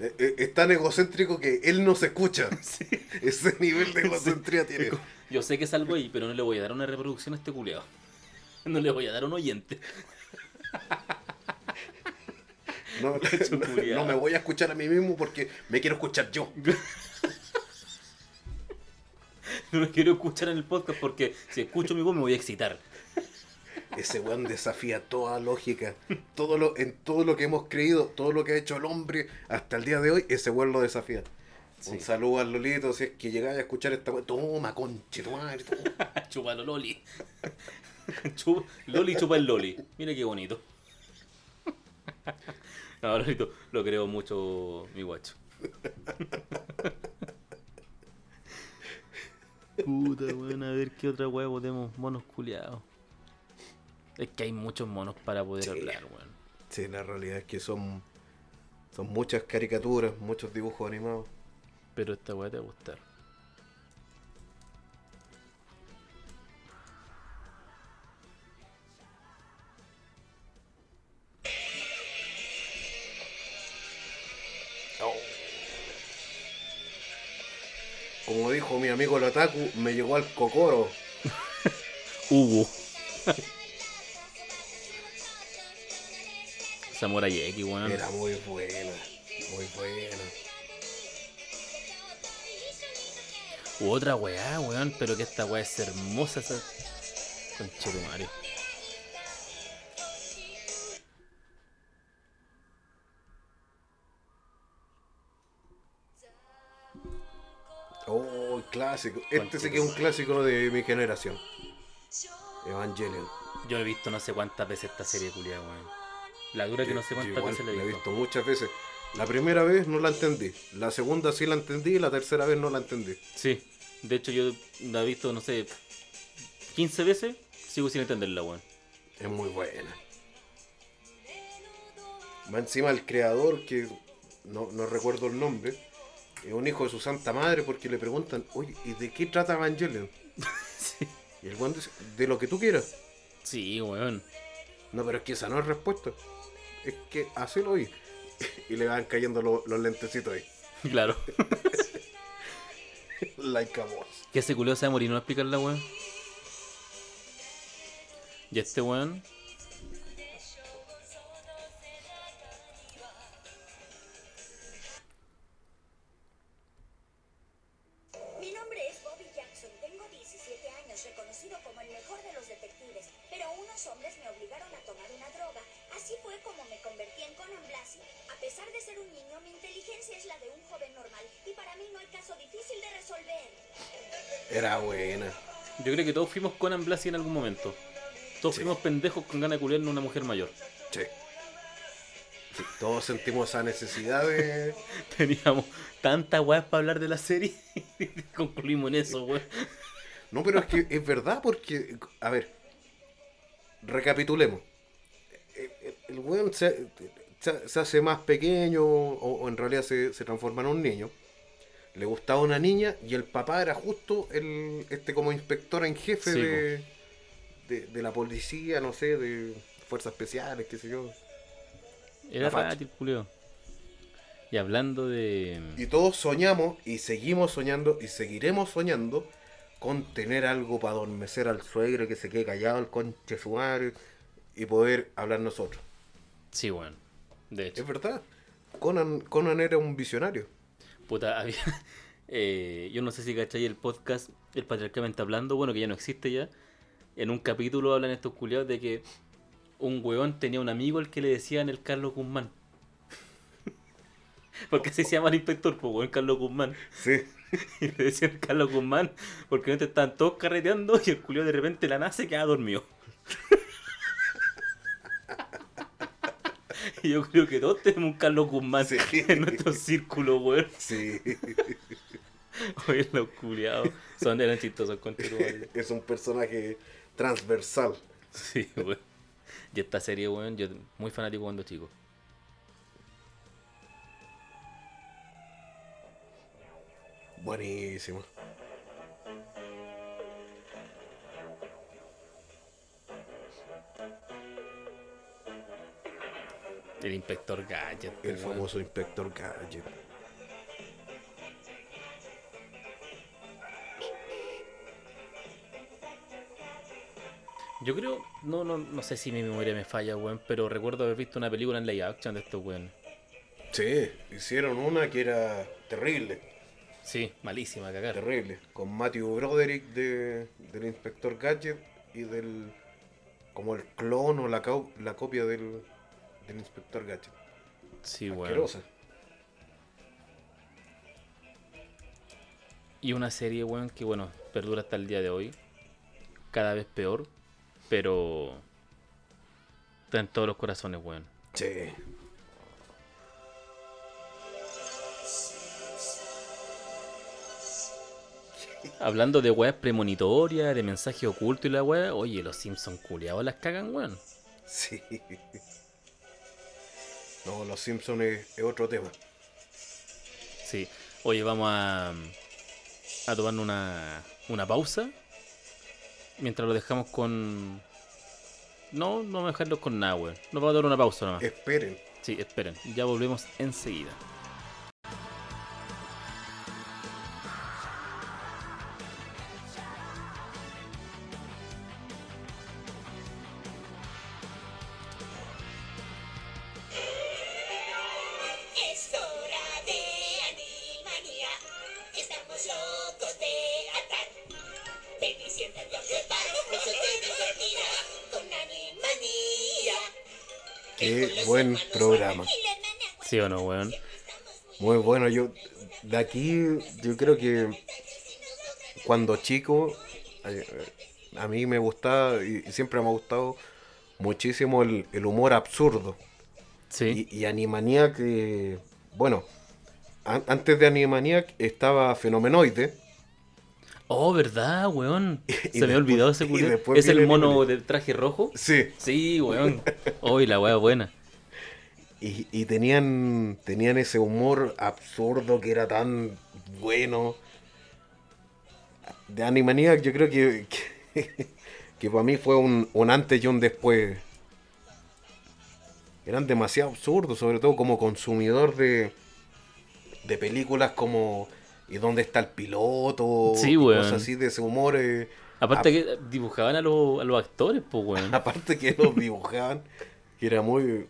Eh, eh, es tan egocéntrico que él no se escucha. Ese nivel de egocentría tiene. Yo sé que salgo ahí, pero no le voy a dar una reproducción a este culeado. No le voy a dar un oyente. No, no- no me voy a escuchar a mí mismo porque me quiero escuchar yo. No me quiero escuchar en el podcast porque si escucho mi voz me voy a excitar. Ese weón desafía toda lógica. Todo lo, en todo lo que hemos creído, todo lo que ha hecho el hombre hasta el día de hoy, ese weón lo desafía. Un Sí. saludo al Lolito, si es que llegáis a escuchar esta weón. Toma, conche, tu madre. toma. Chúpalo, Loli. Chup- Loli chupa el Loli. Mira qué bonito. No, Lolito, lo creo mucho mi guacho. Puta, weón, a ver qué otra weá podemos. Monos culiados. Es que hay muchos monos para poder Sí. hablar, weón. Sí, la realidad es que son, son muchas caricaturas, muchos dibujos animados. Pero esta weá te va a gustar. Como dijo mi amigo el Otaku, me llegó al cocoro. Hugo. Samurai X, weón. Era muy buena, muy buena. U otra weá, weón, pero que esta weá es hermosa esa. Conchetumario. Oh, clásico. Este sí que es un clásico de mi generación. Evangelion. Yo he visto no sé cuántas veces esta serie culiada, weón. La dura que no sé Yo cuántas igual veces la la he he visto. visto muchas veces. La primera vez no la entendí. La segunda sí la entendí y la tercera vez no la entendí. Sí, de hecho yo la he visto, no sé, 15 veces, sigo sin entenderla, weón. Es muy buena. Va encima el creador, que no, no recuerdo el nombre, es un hijo de su santa madre porque le preguntan, oye, ¿y de qué trata Evangelion? Sí. Y el guante dice, de lo que tú quieras. Sí, weón. No, pero es que esa no es respuesta. Es que hacelo hoy. Y le van cayendo lo- los lentecitos ahí. Claro. like a boss. que ese culiao se va a morir, no va a explicarla, weón. Y este weón, que todos fuimos Conan Blasi en algún momento. Todos Sí. fuimos pendejos con ganas de culiarnos a una mujer mayor. Sí. Sí, todos sentimos esa necesidad de. Teníamos tantas weas para hablar de la serie y concluimos en eso, weón. No, pero es que es verdad porque. A ver. Recapitulemos. El, el- el weón se, se- se hace más pequeño o, o en realidad se, se transforma en un niño. Le gustaba una niña y el papá era justo el este como inspector en jefe Sí, de, de, de la policía, no sé, de fuerzas especiales, qué sé yo. Era fácil, culio. Y hablando de. Y todos soñamos y seguimos soñando y seguiremos soñando con tener algo para adormecer al suegro que se quede callado el conche su madre y poder hablar nosotros. Sí, weón. De hecho. Es verdad. Conan, Conan era un visionario. Puta, había. eh, yo no sé si cachai el podcast, el patriarcalmente hablando, bueno, que ya no existe ya. En un capítulo hablan estos culiados de que un weón tenía un amigo al que le decían el Carlos Guzmán. Porque así se llama el inspector, pues weón, Carlos Guzmán. Sí. Y le decían Carlos Guzmán, porque antes estaban todos carreteando y el culiado de repente la nace queda dormido. y yo creo que todos tenemos un Carlos Guzmán Sí. en nuestro círculo, weón. Sí. Oye, los culiados son eran chistosos es un personaje transversal. Sí, weón. Y esta serie, weón, yo muy fanático cuando chico. Buenísimo. El inspector Gadget. El famoso Inspector Gadget. Yo creo, no, no, no sé si mi memoria me falla, weón, pero recuerdo haber visto una película en live action de estos weón. Sí, hicieron una que era terrible, Sí, malísima, cagar. terrible. Con Matthew Broderick de, del Inspector Gadget y del. como el clon o la, la copia del, del Inspector Gadget. Sí, weón. Asquerosa. Y una serie, weón, que bueno, perdura hasta el día de hoy. Cada vez peor, pero. Está en todos los corazones, weón. Sí. Hablando de weas premonitorias, de mensaje oculto y la wea, oye, los Simpson culiados las cagan, weón. Sí. No, Los Simpsons es, es otro tema. Sí. Oye, vamos a. a tomar una. una pausa. Mientras lo dejamos con. No, no vamos a dejarlo con nada, weón. Nos vamos a dar una pausa nomás. Esperen. Sí, esperen. Ya volvemos enseguida. ¿Sí o no, weón? Muy bueno. Yo de aquí yo creo que cuando chico eh, a mí me gustaba y siempre me ha gustado muchísimo el, el humor absurdo. Sí. Y, y Animaniac, eh, bueno, an- antes de Animaniac estaba Fenomenoide. Oh, ¿verdad, weón? Y Se me había olvidado ese después ¿Es el mono del traje rojo? Sí. Sí, weón. Hoy la wea buena. Y, y tenían, tenían ese humor absurdo que era tan bueno. De Animaniac yo creo que, que, que para mí fue un, un antes y un después. Eran demasiado absurdos, sobre todo como consumidor de, de películas como ¿Y dónde está el piloto? Sí. Cosas así de ese humor. eh, Aparte que dibujaban a, los- a los actores, pues, weón. Aparte que los dibujaban, que era muy,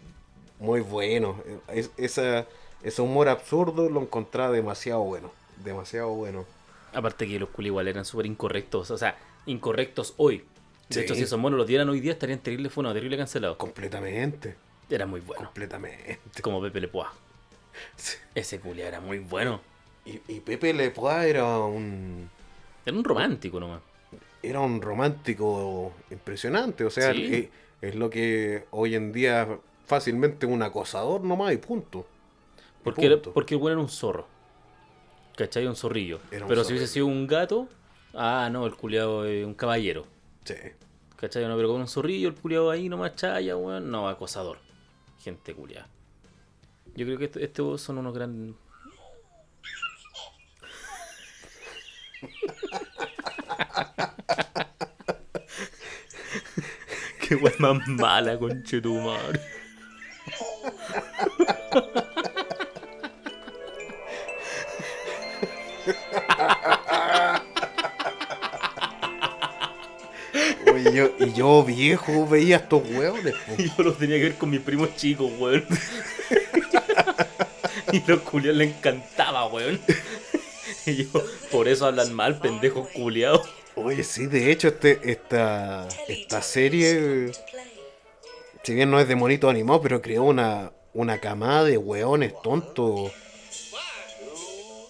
muy bueno. Es- esa, ese humor absurdo lo encontraba demasiado bueno. Demasiado bueno. Aparte que los culos igual eran súper incorrectos. O sea, incorrectos hoy. De Sí. hecho, si esos monos los dieran hoy día, estarían terrible funados, terrible cancelados. Completamente. Era muy bueno. Completamente. Como Pepe Le Poix. Sí. Ese culia era muy bueno. Y, y Pepe Le Poix era un, Era un romántico nomás. era un romántico impresionante. O sea, Sí. es, es lo que hoy en día fácilmente un acosador nomás y punto. Y Porque, era- porque el weón era un zorro. ¿Cachai? Un zorrillo. Era un Pero si hubiese sido un gato, ah, no, el culiado es un caballero. Sí. ¿Cachai? No, pero con un zorrillo, el culiado ahí nomás chaya, weón. No, acosador. Gente culiada. Yo creo que est- estos son unos grandes. Qué weón más mala, conchetumar. Oye, yo, y yo viejo veía estos hueones. yo los tenía que ver con mis primos chicos, weón. y los culiados le encantaba, weón. Y yo, por eso hablan mal, pendejos culiados. Oye, sí, de hecho, este, esta, esta serie, si bien no es de monito animado, pero creó una, una camada de hueones tontos.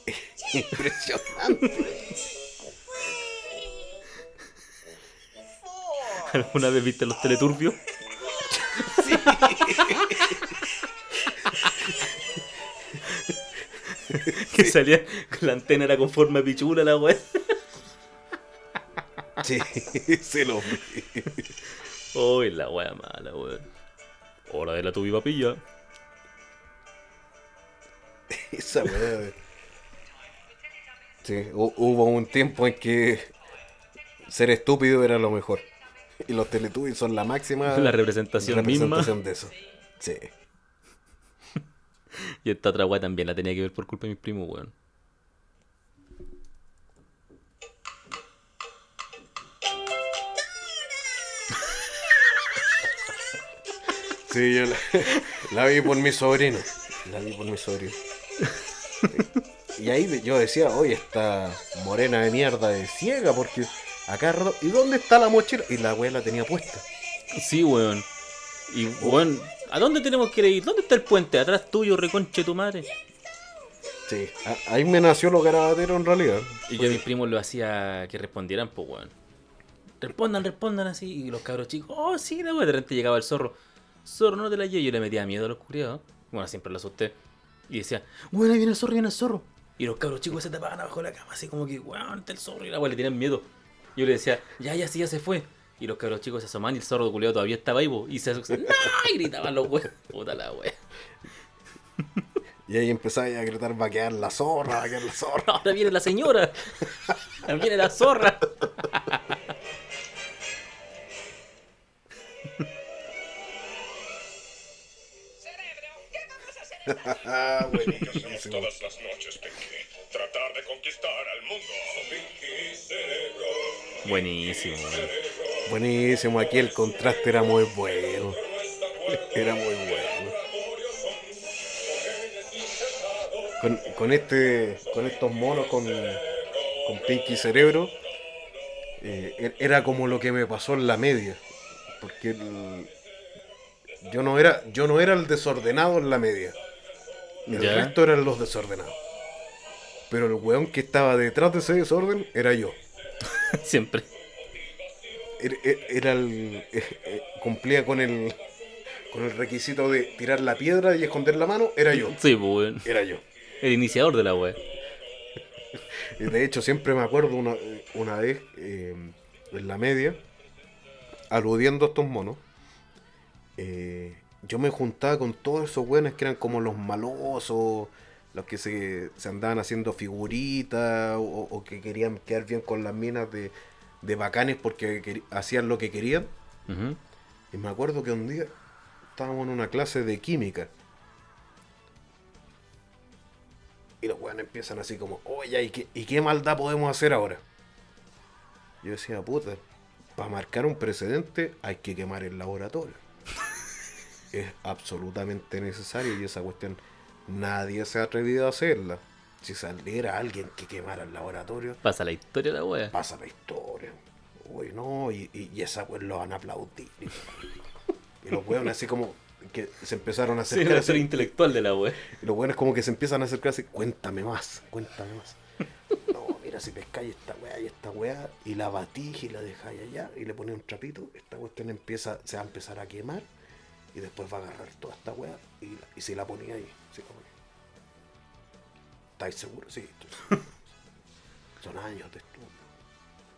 Impresionante. ¿Alguna vez viste los teleturbios? que salía con la antena era con forma de pichula la weá. Sí, se lo vi. Uy, la weá mala, weón. Hora de la tubi papilla. Esa weá. Sí, hu- hubo un tiempo en que ser estúpido era lo mejor. Y los Teletubbies son la máxima La representación representación de eso. Sí. Y esta otra weá también la tenía que ver por culpa de mis primos, weón. Sí, yo la, la vi por mi sobrino. La vi por mi sobrino. Y ahí yo decía, oye, esta morena de mierda de ciega, porque acá rato, ¿y dónde está la mochila? Y la weá la tenía puesta. Sí, weón. Y, weón, ¿a dónde tenemos que ir? ¿Dónde está el puente? ¿Atrás tuyo, reconche tu madre? Sí, ahí me nació lo garabatero en realidad. Y yo a mis primos lo hacía que respondieran, pues, weón. Respondan, respondan así. Y los cabros chicos, oh, sí, la weón. De repente llegaba el zorro. Zorro, no te la llevo. Yo le metía miedo a los curiados. Bueno, siempre lo asusté. Y decía, bueno, ahí viene el zorro, viene el zorro. Y los cabros chicos se tapaban abajo de la cama, así como que, weón, está el zorro. Y la weón le tenían miedo. Yo le decía, ya, ya, sí, ya se fue. Y los cabros chicos se asomaban y el zorro culiado todavía estaba ahí, po. Y se asustaban, ¡no! Y gritaban los weón. Puta la weón. Y ahí empezaba a gritar, va a quedar la zorra, va a quedar la zorra. Ahora viene la señora. Viene la zorra. buenísimo. todas las noches, Pinky. Tratar de conquistar al mundo. Pinky Cerebro. Buenísimo, aquí el contraste era muy bueno. Era muy bueno. Con, con este. con estos monos con. con Pinky Cerebro. eh, er- era como lo que me pasó en la media. Porque el- yo no era. Yo no era el desordenado en la media. El Ya. resto eran los desordenados. Pero el weón que estaba detrás de ese desorden era yo. Siempre. Era, era el. eh, eh, cumplía con el. con el requisito de tirar la piedra y esconder la mano, era yo. Sí, pues, weón. Era yo. El iniciador de la wea. Y de hecho, siempre me acuerdo una, una vez eh, en la media, aludiendo a estos monos, eh, yo me juntaba con todos esos buenos que eran como los malosos, los que se, se andaban haciendo figuritas o, o que querían quedar bien con las minas de, de bacanes porque hacían lo que querían. Y me acuerdo que un día estábamos en una clase de química. Y los weones empiezan así como, oye, ¿y qué, ¿y qué maldad podemos hacer ahora? Yo decía, puta, para marcar un precedente hay que quemar el laboratorio. Es absolutamente necesario y esa cuestión nadie se ha atrevido a hacerla. Si saliera alguien que quemara el laboratorio, Pasa la historia de la wea. pasa la historia. Uy, no, y, y, y esa pues lo van a aplaudir. Y los weones así como que se empezaron a Sí, acercar. la así, historia intelectual de la wea. y los weones como que se empiezan a acercar así, cuéntame más, cuéntame más. No, mira, si pescáis esta weá y esta weá, y la batís y la dejáis allá, y le pones un trapito, esta cuestión empieza, se va a empezar a quemar, y después va a agarrar toda esta weá, y, y si la ponía ahí, si la ponía. ¿Estáis seguros? Sí, estoy seguro. Son años de estudio.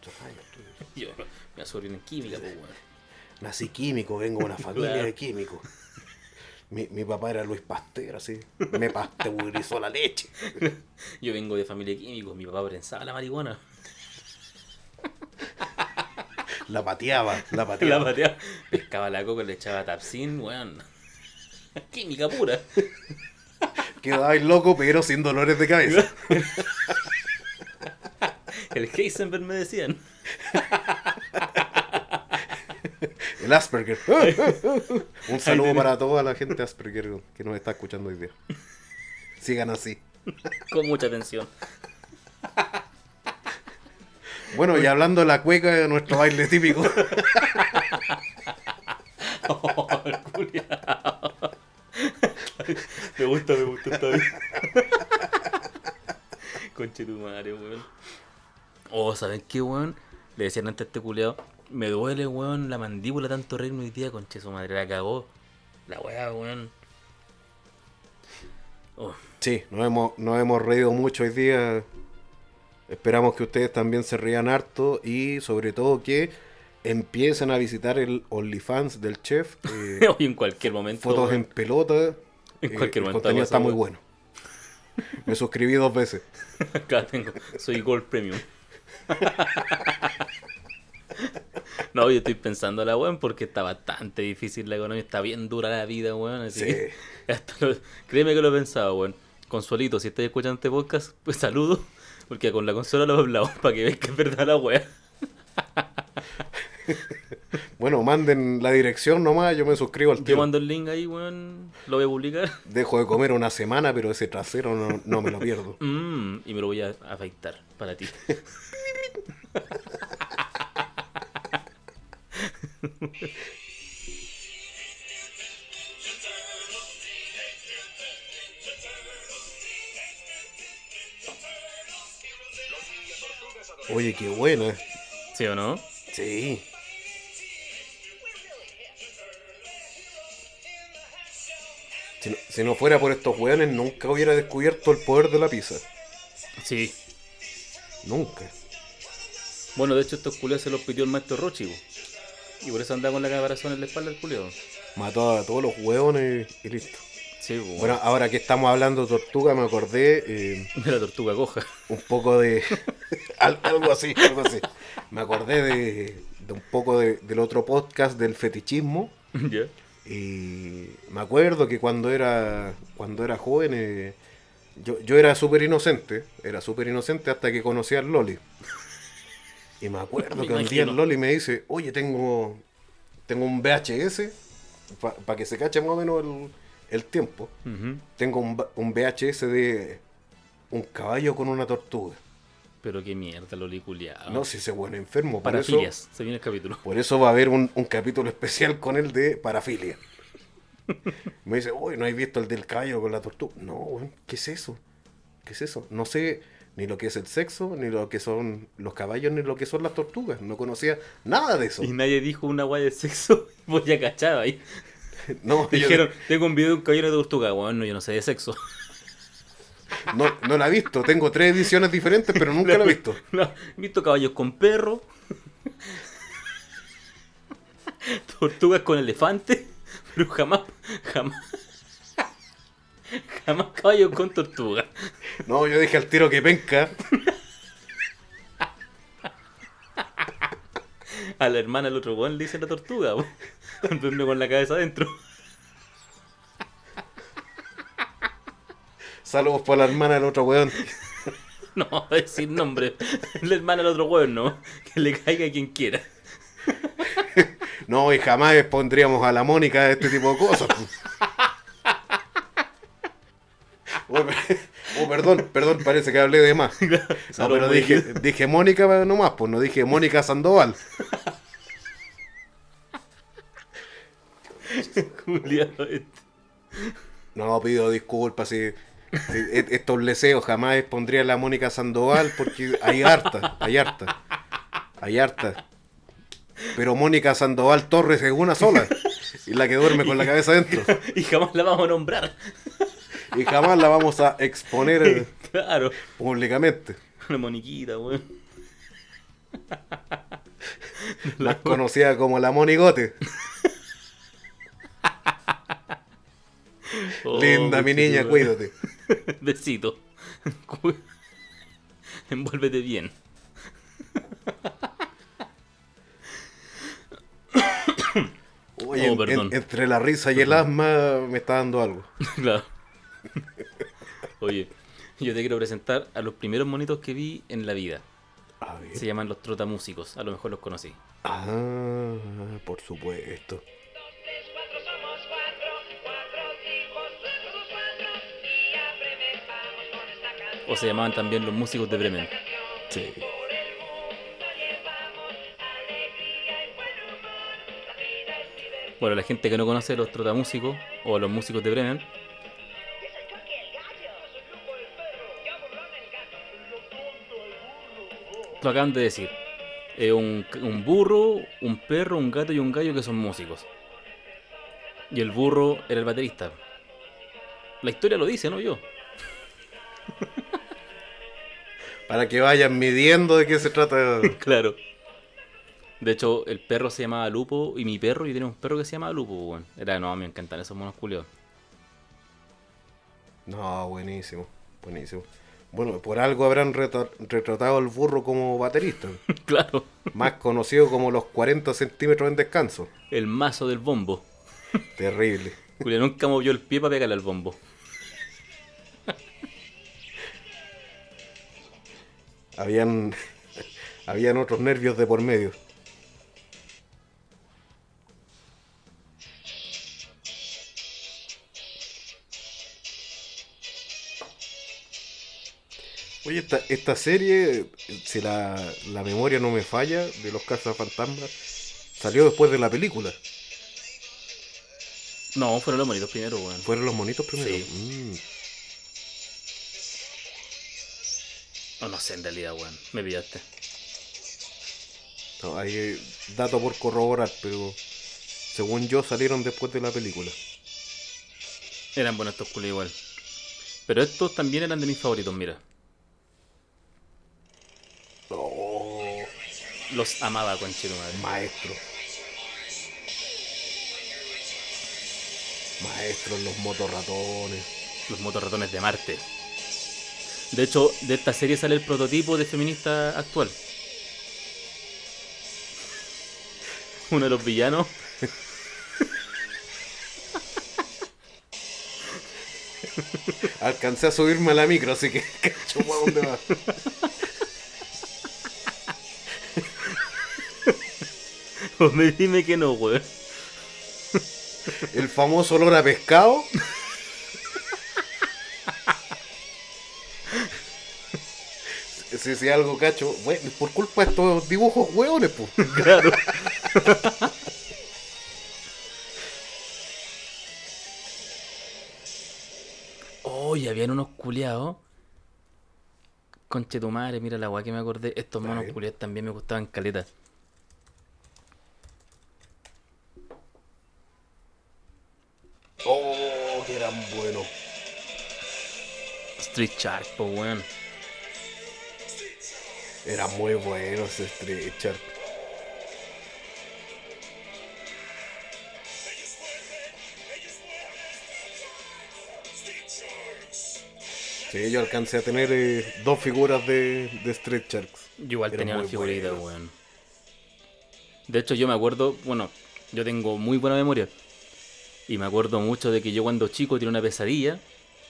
Son años de estudio. Yo me sobrino en química, pues weón. Nací químico, vengo de una familia Claro. de químicos. Mi, mi papá era Luis Pasteur, así. Me pasteurizó la leche. Yo vengo de familia de químicos, mi papá prensaba la marihuana. La pateaba, la La pateaba. pateaba. Pescaba la coca, le echaba tapsin, weón. Química pura. Quedabais loco, pero sin dolores de cabeza. El Heisenberg me decían. El Asperger. Un saludo para toda la gente Asperger que nos está escuchando hoy día. Sigan así. Con mucha atención. Bueno, y hablando de la cueca, de nuestro baile típico. Oh. Me gusta, me gusta esta vez. Conche tu madre, weón. Oh, ¿saben qué, weón? Le decían antes a este culiao. Me duele, weón, la mandíbula tanto reino hoy día, conche su madre. La cagó. La weá, weón. Oh, Sí, nos hemos, nos hemos reído mucho hoy día. Esperamos que ustedes también se rían harto y sobre todo que empiecen a visitar el OnlyFans del chef. eh, hoy en cualquier momento. fotos en pelota. En eh, cualquier el momento contenido está muy bueno. Me suscribí dos veces. Acá tengo, soy Gold Premium. No, yo estoy pensando la weón porque está bastante difícil la economía, está bien dura la vida, weón. Así Sí. que hasta lo- créeme que lo he pensado, weón. Consuelito, si estás escuchando este podcast, pues saludo, porque con la consola lo he hablado para que veas que es verdad la weá. Bueno, manden la dirección nomás, yo me suscribo al Yo tiro. mando el link ahí, weón, lo voy a publicar. Dejo de comer una semana, pero ese trasero no, no me lo pierdo. Mm, y me lo voy a afeitar para ti. Oye, qué buena. ¿Sí o no? Sí. Si no, si no fuera por estos weones, nunca hubiera descubierto el poder de la pizza. Sí. Nunca. Bueno, de hecho estos culiados se los pidió el maestro Rochi. Y por eso andaba con la caparazón en la espalda el culiado. Mató a todos los hueones y listo. Sí, po, Bueno, ahora que estamos hablando de tortuga, me acordé eh, de la tortuga coja. un poco de. al- algo así, algo así. Me acordé de, de un poco de- del otro podcast del fetichismo. Y me acuerdo que cuando era cuando era joven, eh, yo, yo era súper inocente, era súper inocente hasta que conocí al Loli. Y me acuerdo Me que un día el. Loli me dice, oye, tengo, tengo un VHS, para que se cache más o menos el, el tiempo, tengo un, un VHS de un caballo con una tortuga. Pero qué mierda, Loli culiao. No si ese bueno enfermo, por Para eso, filias, se viene el capítulo. por eso va a haber un, un capítulo especial con él de parafilia. Me dice, uy, ¿no has visto el del caballo con la tortuga? No, ¿qué es eso? ¿Qué es eso? No sé ni lo que es el sexo, ni lo que son los caballos, ni lo que son las tortugas. No conocía nada de eso. Y nadie dijo una guay de sexo, pues ya cachaba ahí. No, Dijeron, tengo un video de un caballero de tortuga. Bueno, yo no sé de sexo. no, no la he visto. Tengo tres ediciones diferentes, pero nunca la he visto. No, he visto caballos con perro. Tortugas con elefante. Pero jamás, jamás. Jamás caballos con tortuga. No, yo dije al tiro que penca. A la hermana del otro weón le dicen la tortuga. Duerme con la cabeza adentro. Saludos para la hermana del otro weón. No, decir nombre. La hermana del otro weón, no. Que le caiga a quien quiera. No, y jamás expondríamos a la Mónica de este tipo de cosas. Oh, per- perdón, perdón, parece que hablé de más. No, pero dije, dije Mónica nomás, pues no dije Mónica Sandoval. Este. No, pido disculpas si, si e- estos leseos jamás expondría a la Mónica Sandoval porque hay harta, hay harta, hay harta. Pero Mónica Sandoval Torres es una sola y la que duerme con la cabeza adentro. Y jamás la vamos a nombrar. Y jamás la vamos a exponer Claro. públicamente. Una moniquita, weón. Más conocida como la Monigote. Oh, Linda mi niña, cuídate. Besito. Envuélvete bien. Oye, Oh, en- entre la risa y el asma me está dando algo. Claro. Oye, yo te quiero presentar a los primeros monitos que vi en la vida. A ver. Se llaman los trotamúsicos, a lo mejor los conocí. Ah, por supuesto. O se llamaban también los músicos de Bremen. Sí. Bueno, la gente que no conoce los trotamúsicos o los músicos de Bremen, lo acaban de decir. Eh, un, un burro, un perro, un gato y un gallo que son músicos. Y el burro era el baterista. La historia lo dice, no yo. Para que vayan midiendo de qué se trata. Claro. De hecho, el perro se llamaba Lupo y mi perro, yo tenía un perro que se llamaba Lupo, weón. Era, no, me encantan esos monos culiados. No, buenísimo, buenísimo. Bueno, por algo habrán retra- retratado al burro como baterista, claro. más conocido como los 40 centímetros en descanso. El mazo del bombo. Terrible. Julia nunca movió el pie para pegarle al bombo. Habían, habían otros nervios de por medio. Oye, esta, esta serie, si la, la memoria no me falla, de los cazafantasmas, salió después de la película. No, fueron los monitos primero, weón. ¿Fueron los monitos primero? Sí. Mm. No, no sé en realidad, weón. Me pillaste. No, hay eh, dato por corroborar, pero según yo salieron después de la película. Eran buenos estos culos igual. Pero estos también eran de mis favoritos, mira. Oh, Los amaba, conchero madre. maestro. Maestros, los motorratones. Los motorratones de Marte. De hecho, de esta serie sale el prototipo de feminista actual. Uno de los villanos. Alcancé a subirme a la micro, así que cacho dónde va. Me dime que no, weón. El famoso olor a pescado. Si, si algo cacho, bueno, por culpa de estos dibujos hueones, pues. Claro. Oh, y habían unos culiados. Conche tu madre, mira la weá que me acordé. Estos monos culiados también me gustaban caleta. Oh, que eran buenos. Street Shark, po weón. Era muy bueno ese Street Shark. Sí, yo alcancé a tener eh, dos figuras de, de Street Sharks. Yo igual Eran tenía una figurita, buenos. weón. De hecho, yo me acuerdo, bueno, yo tengo muy buena memoria. Y me acuerdo mucho de que yo cuando chico tenía una pesadilla.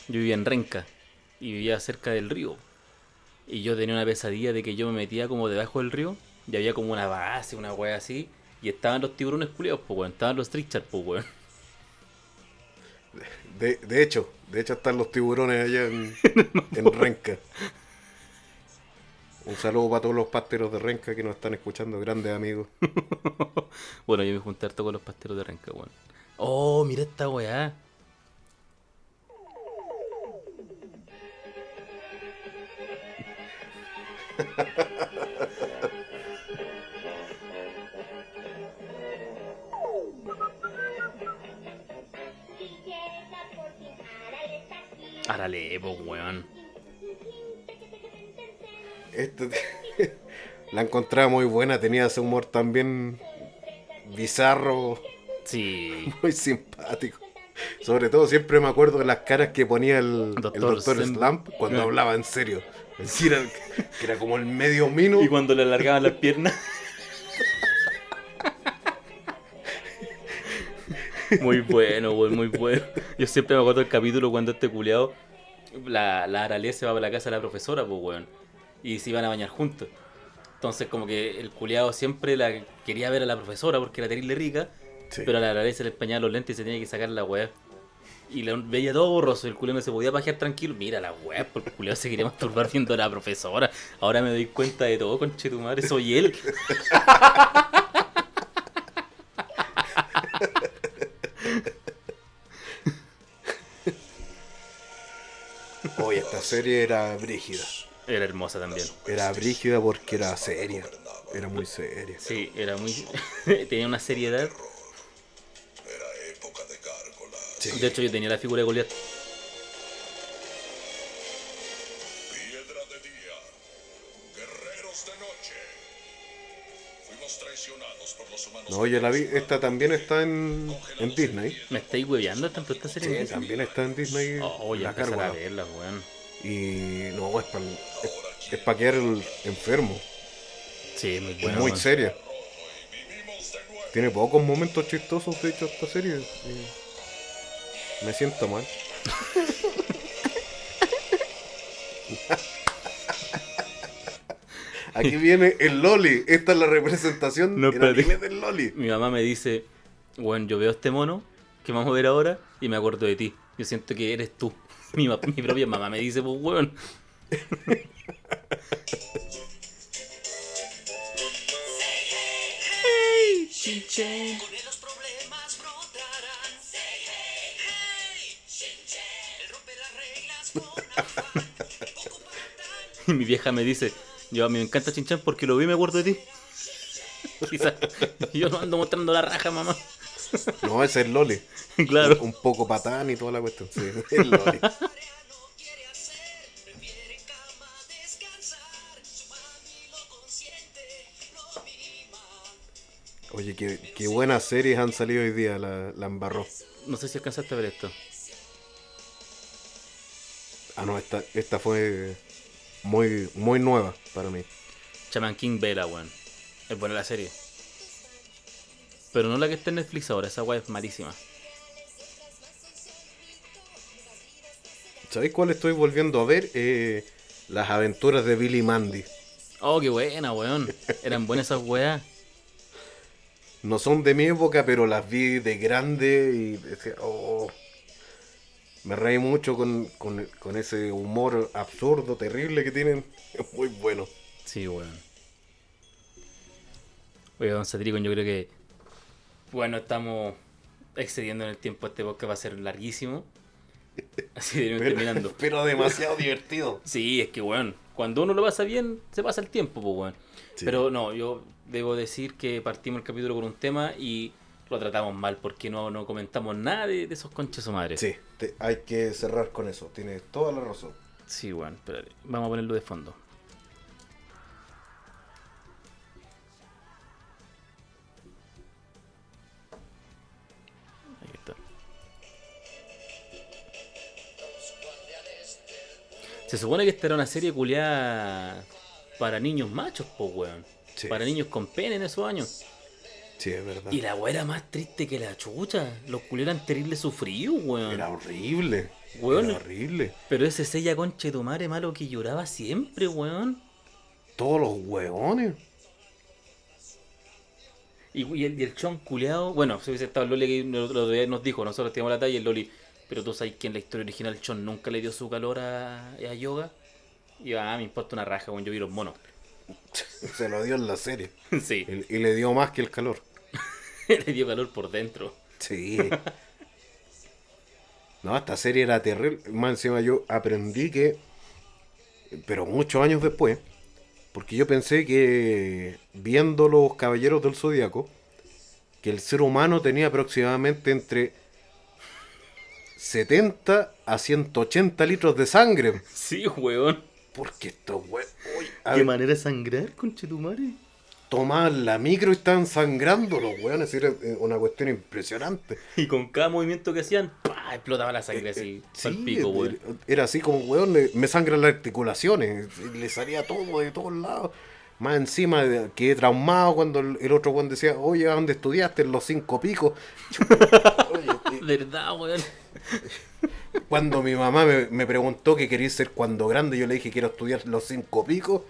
Yo vivía en Renca y vivía cerca del río. Y yo tenía una pesadilla de que yo me metía como debajo del río y había como una base, una wea así. Y estaban los tiburones culiados, pues weón. Estaban los trichars, pues weón. De, de hecho, de hecho están los tiburones allá en, en Renca. Un saludo para todos los pasteros de Renca que nos están escuchando, grandes amigos. Bueno, yo me junté harto con los pasteros de Renca, weón. Oh, mira esta weá. Árale, pues weón. Este, la encontraba muy buena, tenía ese humor también bizarro, Sí. muy simpático. Sobre todo siempre me acuerdo de las caras que ponía el el Doctor Sem- Slump cuando hablaba en serio. Era- que era como el medio mino. Y cuando le alargaban las piernas. Muy bueno, weón, muy bueno. Yo siempre me acuerdo del capítulo cuando este culiado, la, la Arale se va para la casa de la profesora, pues weón. Y se iban a bañar juntos. Entonces como que el culiado siempre la quería ver a la profesora porque era terrible rica, Sí. pero a la vez se le empañaba los lentes y se tenía que sacar la weá. Y veía todo borroso, el culiado no se podía pajear tranquilo. Mira la weá, porque el culiado se quería masturbar viendo a la profesora. Ahora me doy cuenta de todo, conche tu madre, soy él. Oye, esta serie era brígida. Era hermosa también. Era brígida porque era seria. Era muy seria. Sí, era muy... tenía una seriedad. Sí. De hecho yo tenía la figura de Goliath. Piedra de día. Guerreros de noche. Fuimos traicionados por los humanos. No, yo la vi. Esta también está en, en Disney. ¿Me estáis hueveando tanto esta serie? en Sí, Disney? también está en Disney. Oh, ya la a verla, weón. Y no, es para es, pa quedar el enfermo. Sí, muy Es buena. muy weón. seria. Tiene pocos momentos chistosos, de hecho, esta serie. y Me siento mal. Aquí viene el Loli. Esta es la representación No, en anime del Loli. Mi mamá me dice, bueno, yo veo este mono que vamos a ver ahora y me acuerdo de ti. Yo siento que eres tú. Mi, ma- mi propia mamá me dice, pues, weón. Hey, Y mi vieja me dice, yo a mí me encanta Chinchan porque lo vi y me acuerdo de ti. Quizás yo no ando mostrando la raja, mamá. No, ese es el Loli. claro. Un poco patán y toda la cuestión. Sí, el Loli. Oye, qué, qué buenas series han salido hoy día, la, la embarró. No sé si alcanzaste a ver esto. Ah, no, esta, esta fue muy, muy nueva para mí. Chaman King Vela, weón. Es buena la serie. Pero no la que está en Netflix ahora, esa weá es malísima. ¿Sabéis cuál estoy volviendo a ver? Eh, las aventuras de Billy Mandy. Oh, qué buena, weón. Eran buenas esas weas. No son de mi época, pero las vi de grande y decía, oh. Me reí mucho con, con- con ese humor absurdo, terrible que tienen. Es muy bueno. Sí, weón. Oye, don Satiricon, yo creo que. Bueno, estamos excediendo en el tiempo. Este podcast va a ser larguísimo. Así de Pero, terminando. pero demasiado divertido. Sí, es que, weón, cuando uno lo pasa bien, se pasa el tiempo, pues, weón. Sí. Pero no, yo debo decir que partimos el capítulo con un tema y lo tratamos mal porque no, no comentamos nada de, de esos conches o madres. Sí, te- hay que cerrar con eso. Tienes toda la razón. Sí, weón, espérate. Vamos a ponerlo de fondo. Ahí está. Se supone que esta era una serie culiada para niños machos, po, weón. Sí. Para niños con pene en esos años. Sí, es verdad. Y la weá era más triste que la chucha. Los culiados eran terribles sufridos, weón. Era horrible. Weón. Era horrible. Pero ese sella conche tu madre malo que lloraba siempre, weón. Todos los hueones. Y, y el, y el chon culeado, bueno, si hubiese estado el Loli que día nos dijo, nosotros teníamos la talla y el Loli, pero tú sabes que en la historia original el chon nunca le dio su calor a, a yoga. Y ah, me importa una raja, weón, yo vi los monos. Se lo dio en la serie. sí, Y, y le dio más que el calor. le dio calor por dentro. Sí. No, esta serie era terrible. Más encima yo aprendí que, pero muchos años después, porque yo pensé que viendo los Caballeros del Zodíaco, que el ser humano tenía aproximadamente entre 70 a 180 litros de sangre. Sí, weón. Porque estos uy, ¿Qué manera de sangrar, conche tu madre? Tomaban la micro y estaban sangrando los weones. Era eh, una cuestión impresionante. Y con cada movimiento que hacían, ¡pah! explotaba la sangre así, Eh, al sí, pico, era- weón. Era así como, weón, le- me sangran las articulaciones. Le salía todo de todos lados. Más encima quedé traumado cuando el, otro weón decía, oye, ¿a dónde estudiaste? En los cinco picos. Oye, ¿Verdad, weón? cuando mi mamá me, me preguntó qué quería ser cuando grande, yo le dije quiero estudiar los cinco picos.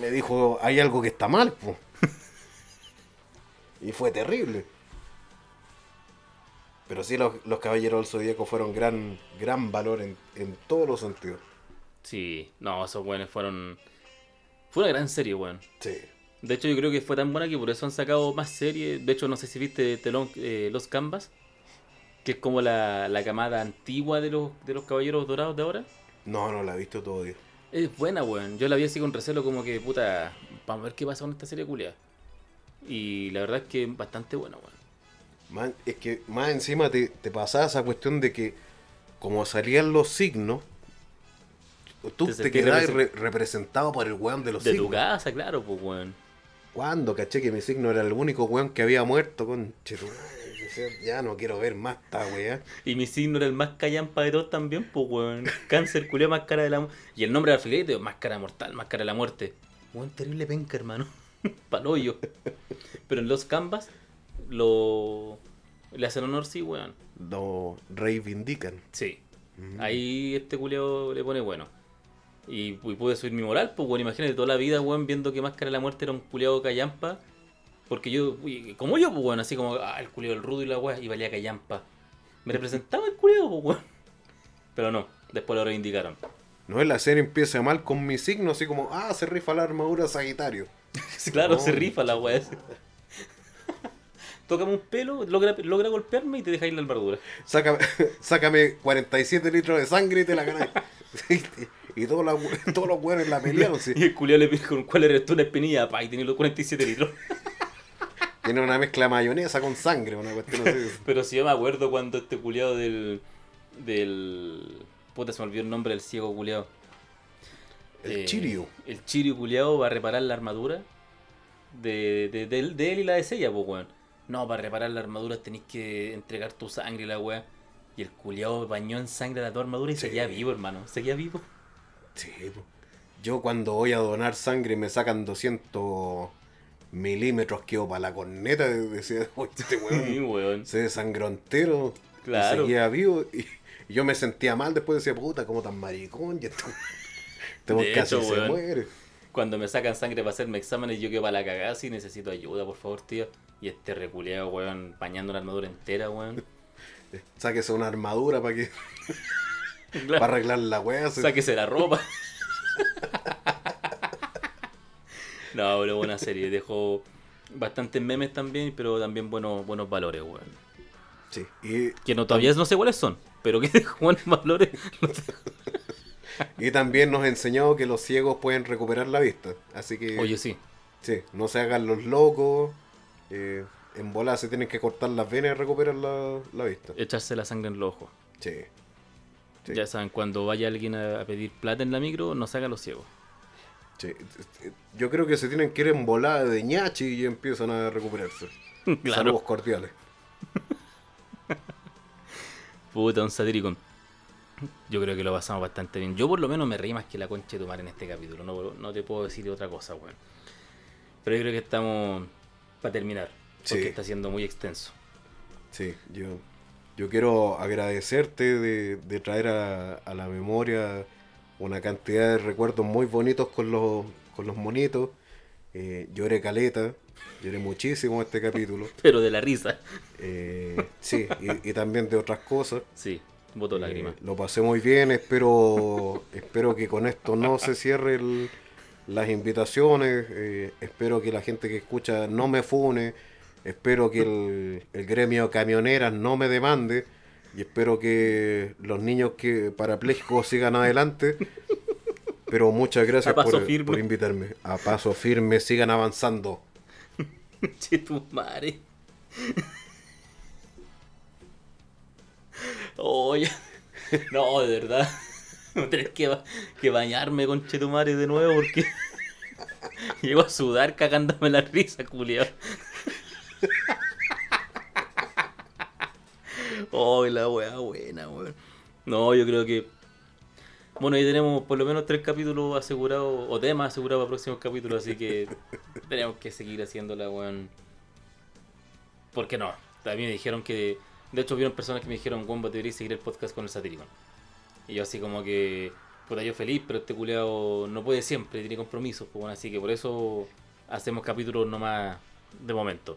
Me dijo, hay algo que está mal, po. Y fue terrible. Pero sí, los, los Caballeros del Zodíaco fueron gran, gran valor en, en todos los sentidos. Sí, no, esos weones fueron. Fue una gran serie, weón. Sí. De hecho, yo creo que fue tan buena que por eso han sacado más series. De hecho, no sé si viste Telón, eh, Los Canvas, que es como la, la camada antigua de los, de los Caballeros Dorados de ahora. No, no la he visto todavía. Es buena, weón. Yo la vi así con recelo, como que, puta, vamos a ver qué pasa con esta serie culia. Y la verdad es que es bastante buena, weón. Es que más encima te, te pasaba esa cuestión de que como salían los signos, tú Te te, quedabas represent- re- representado por el weón de los De signos. tu casa, claro, pues, weón. Cuando caché que mi signo era el único weón que había muerto con ya no quiero ver más esta weá. Y mi signo era el más callampa de todos también, pues, weón. Cáncer, culé, máscara de la mu- Y el nombre del alfilete, máscara mortal, máscara de la muerte. Weón, terrible penca, hermano. Paloyo. Pero en los canvas, lo. Le hacen honor, sí, weón. Lo reivindican. Sí. Ahí este culeo le pone bueno. Y, y pude subir mi moral, pues, weón. Imagínate toda la vida, weón, viendo que Máscara de la Muerte era un culeado callampa. Porque yo, como yo, pues, weón, así como, ah, el culeado del rudo y la weá, y valía callampa. Me representaba el culeado, pues, weón. Pero no, después lo reivindicaron. No es la serie empieza mal con mi signo, así como, ah, se rifa la armadura Sagitario. claro, No. se rifa la weá. Tócame un pelo, logra, logra golpearme y te deja ir la armadura. Sácame, sácame 47 litros de sangre y te la ganas. y todos los, todos los weones la pelearon. sí. Y el culeado le con cuál eres tú una espinilla, pa, y tenía los 47 litros. Tiene una mezcla de mayonesa con sangre, una cuestión así. Pero si yo me acuerdo cuando este culiado del. del. Puta, se me olvidó el nombre del ciego culiado. El Chirio. El Chirio culiado va a reparar la armadura de, de, de él, de él y la de Sella, pues weón. No, para reparar la armadura tenés que entregar tu sangre y la weá. Y el culiado bañó en sangre la tu armadura y Sí. seguía vivo, hermano. Seguía vivo. Sí, po. Yo cuando voy a donar sangre me sacan 200 milímetros quedo para la corneta. Decía, "Uy, este Sí, weón weón. se desangró entero. Claro. Y seguía vivo. Y, y yo me sentía mal después decía, puta, como tan maricón. Y esto, este weón casi hecho, se weón. muere. Cuando me sacan sangre para hacerme exámenes, yo quedo para la cagada si necesito ayuda, por favor, tío. Y este reculeado, weón, bañando la armadura entera, weón. Sáquese una armadura para que para arreglar la weá. se- Sáquese la ropa. No, pero buena serie. Dejó bastantes memes también, pero también buenos, buenos valores, weón. Sí. Y, Que no, todavía no sé cuáles son, pero que dejó buenos valores. y también nos enseñó que los ciegos pueden recuperar la vista. Así que Oye, sí. sí, no se hagan los locos. eh, en bola se tienen que cortar las venas y recuperar la, la vista. Echarse la sangre en los ojos. Sí. Sí. Ya saben, cuando vaya alguien a, a pedir plata en la micro, no se haga los ciegos. Sí. Yo creo que se tienen que ir en volada de ñachi y empiezan a recuperarse. Claro. Saludos cordiales. Puta, un satírico. Yo creo que lo pasamos bastante bien. Yo por lo menos me reí más que la concha de tu en este capítulo. No, no te puedo decir otra cosa, weón. Pero yo creo que estamos para terminar. Porque Sí. está siendo muy extenso. Sí, yo, yo quiero agradecerte de, de traer a, a la memoria una cantidad de recuerdos muy bonitos con los, con los monitos. Eh, lloré caleta, lloré muchísimo este capítulo. Pero de la risa. Eh, sí, y, y también de otras cosas. Sí, voto Eh, lágrima. lo pasé muy bien, espero, espero que con esto no se cierren las invitaciones, eh, espero que la gente que escucha no me fune, espero que el, el gremio camioneras no me demande y espero que los niños que parapléjicos sigan adelante. Pero muchas gracias por, invitarme. A paso firme, sigan avanzando. Che, tu madre. Oye. No, de verdad. Voy a tener que, ba- que bañarme con Chetumare de nuevo porque llego a sudar cagándome la risa, culiao. Oh, la weá buena, weón. No, yo creo que. Bueno, ahí tenemos por lo menos tres capítulos asegurados, o temas asegurados para próximos capítulos, así que tenemos que seguir haciéndola, weón. ¿Por qué no? Mí me dijeron que. De hecho, vieron personas que me dijeron, weón, deberías seguir el podcast con el satírico. Y yo, así como que. puta, yo feliz, pero este culeado no puede siempre, tiene compromisos, pues bueno, así que por eso hacemos capítulos nomás de momento.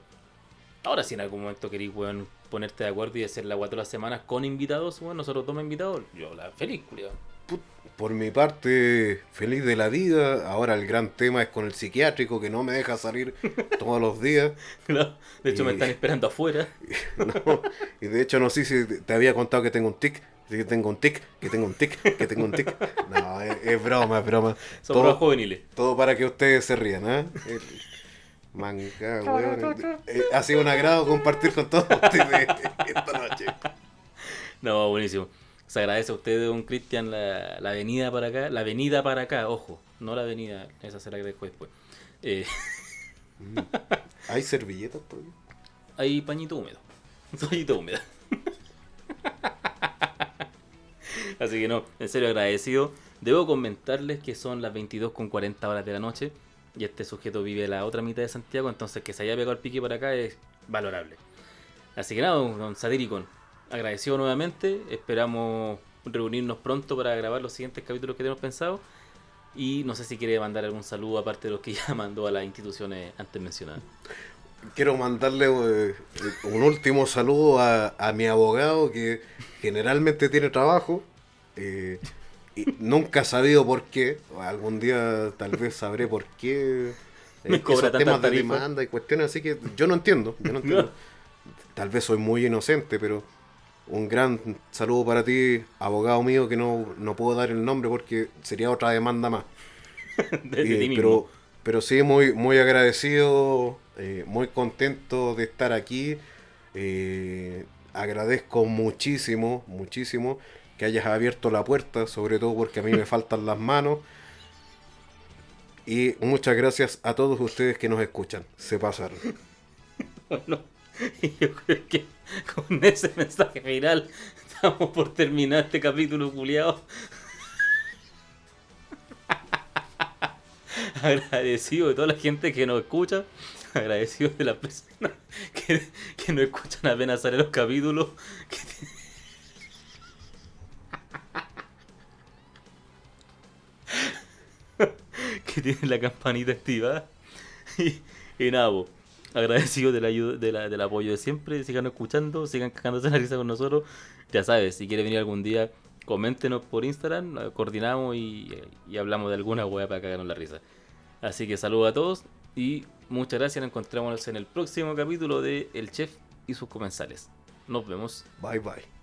Ahora si en algún momento queréis, weón, ponerte de acuerdo y hacer la todas las semanas con invitados, bueno, nosotros toma invitados, yo la feliz, culiao. Put- Por mi parte, feliz de la vida. Ahora el gran tema es con el psiquiátrico que no me deja salir todos los días. Claro, De hecho, me están esperando afuera. No, Y de hecho no sé si te- había contado que tengo un tic, que tengo un tic, que tengo un tic, que tengo un tic. No, es, es broma, es broma. Son Todo- juveniles. Todo para que ustedes se rían, ¿ah? Manga, weón. Eh, Ha sido un agrado compartir con todos ustedes esta noche. No, buenísimo. Se agradece a usted, don Cristian, la, la venida para acá. La venida para acá, ojo, no la venida, esa se la agradezco después. Eh, ¿Hay servilletas ahí? hay pañito húmedo. Pañito húmedo. Así que no, en serio agradecido. Debo comentarles que son las 22 con 40 horas de la noche y este sujeto vive la otra mitad de Santiago, entonces que se haya pegado el pique para acá es valorable. Así que nada, don Satiricon, agradecido nuevamente. Esperamos reunirnos pronto para grabar los siguientes capítulos que tenemos pensado. Y no sé si quiere mandar algún saludo aparte de los que ya mandó a las instituciones antes mencionadas. Quiero mandarle eh, un último saludo a, a mi abogado que generalmente tiene trabajo. eh, y nunca he sabido por qué. Algún día tal vez sabré por qué. eh, Me cobra esos tanta temas de tarifa. demanda y cuestiones así que yo no entiendo. Yo no entiendo. Tal vez soy muy inocente, pero un gran saludo para ti, abogado mío, que no, no puedo dar el nombre porque sería otra demanda más. Desde Eh, ti mismo. pero, pero sí, muy, muy agradecido, eh, muy contento de estar aquí. Eh, agradezco muchísimo, muchísimo que hayas abierto la puerta, sobre todo porque a mí me faltan las manos. Y muchas gracias a todos ustedes que nos escuchan. Se pasaron. Bueno, yo creo que con ese mensaje final estamos por terminar este capítulo culiado. Agradecido de toda la gente que nos escucha. Agradecido de las personas que, que nos escuchan apenas salen los capítulos. Que, que tienen la campanita activada. Y, y nada, agradecido de la ayuda, de la- del apoyo de siempre. Sigan escuchando, sigan cagándose la risa con nosotros. Ya sabes, si quiere venir algún día, coméntenos por Instagram, coordinamos y, y hablamos de alguna wea para cagarnos la risa. Así que saludos a todos y muchas gracias. Nos encontramos en el próximo capítulo de El Chef y sus comensales. Nos vemos. Bye bye.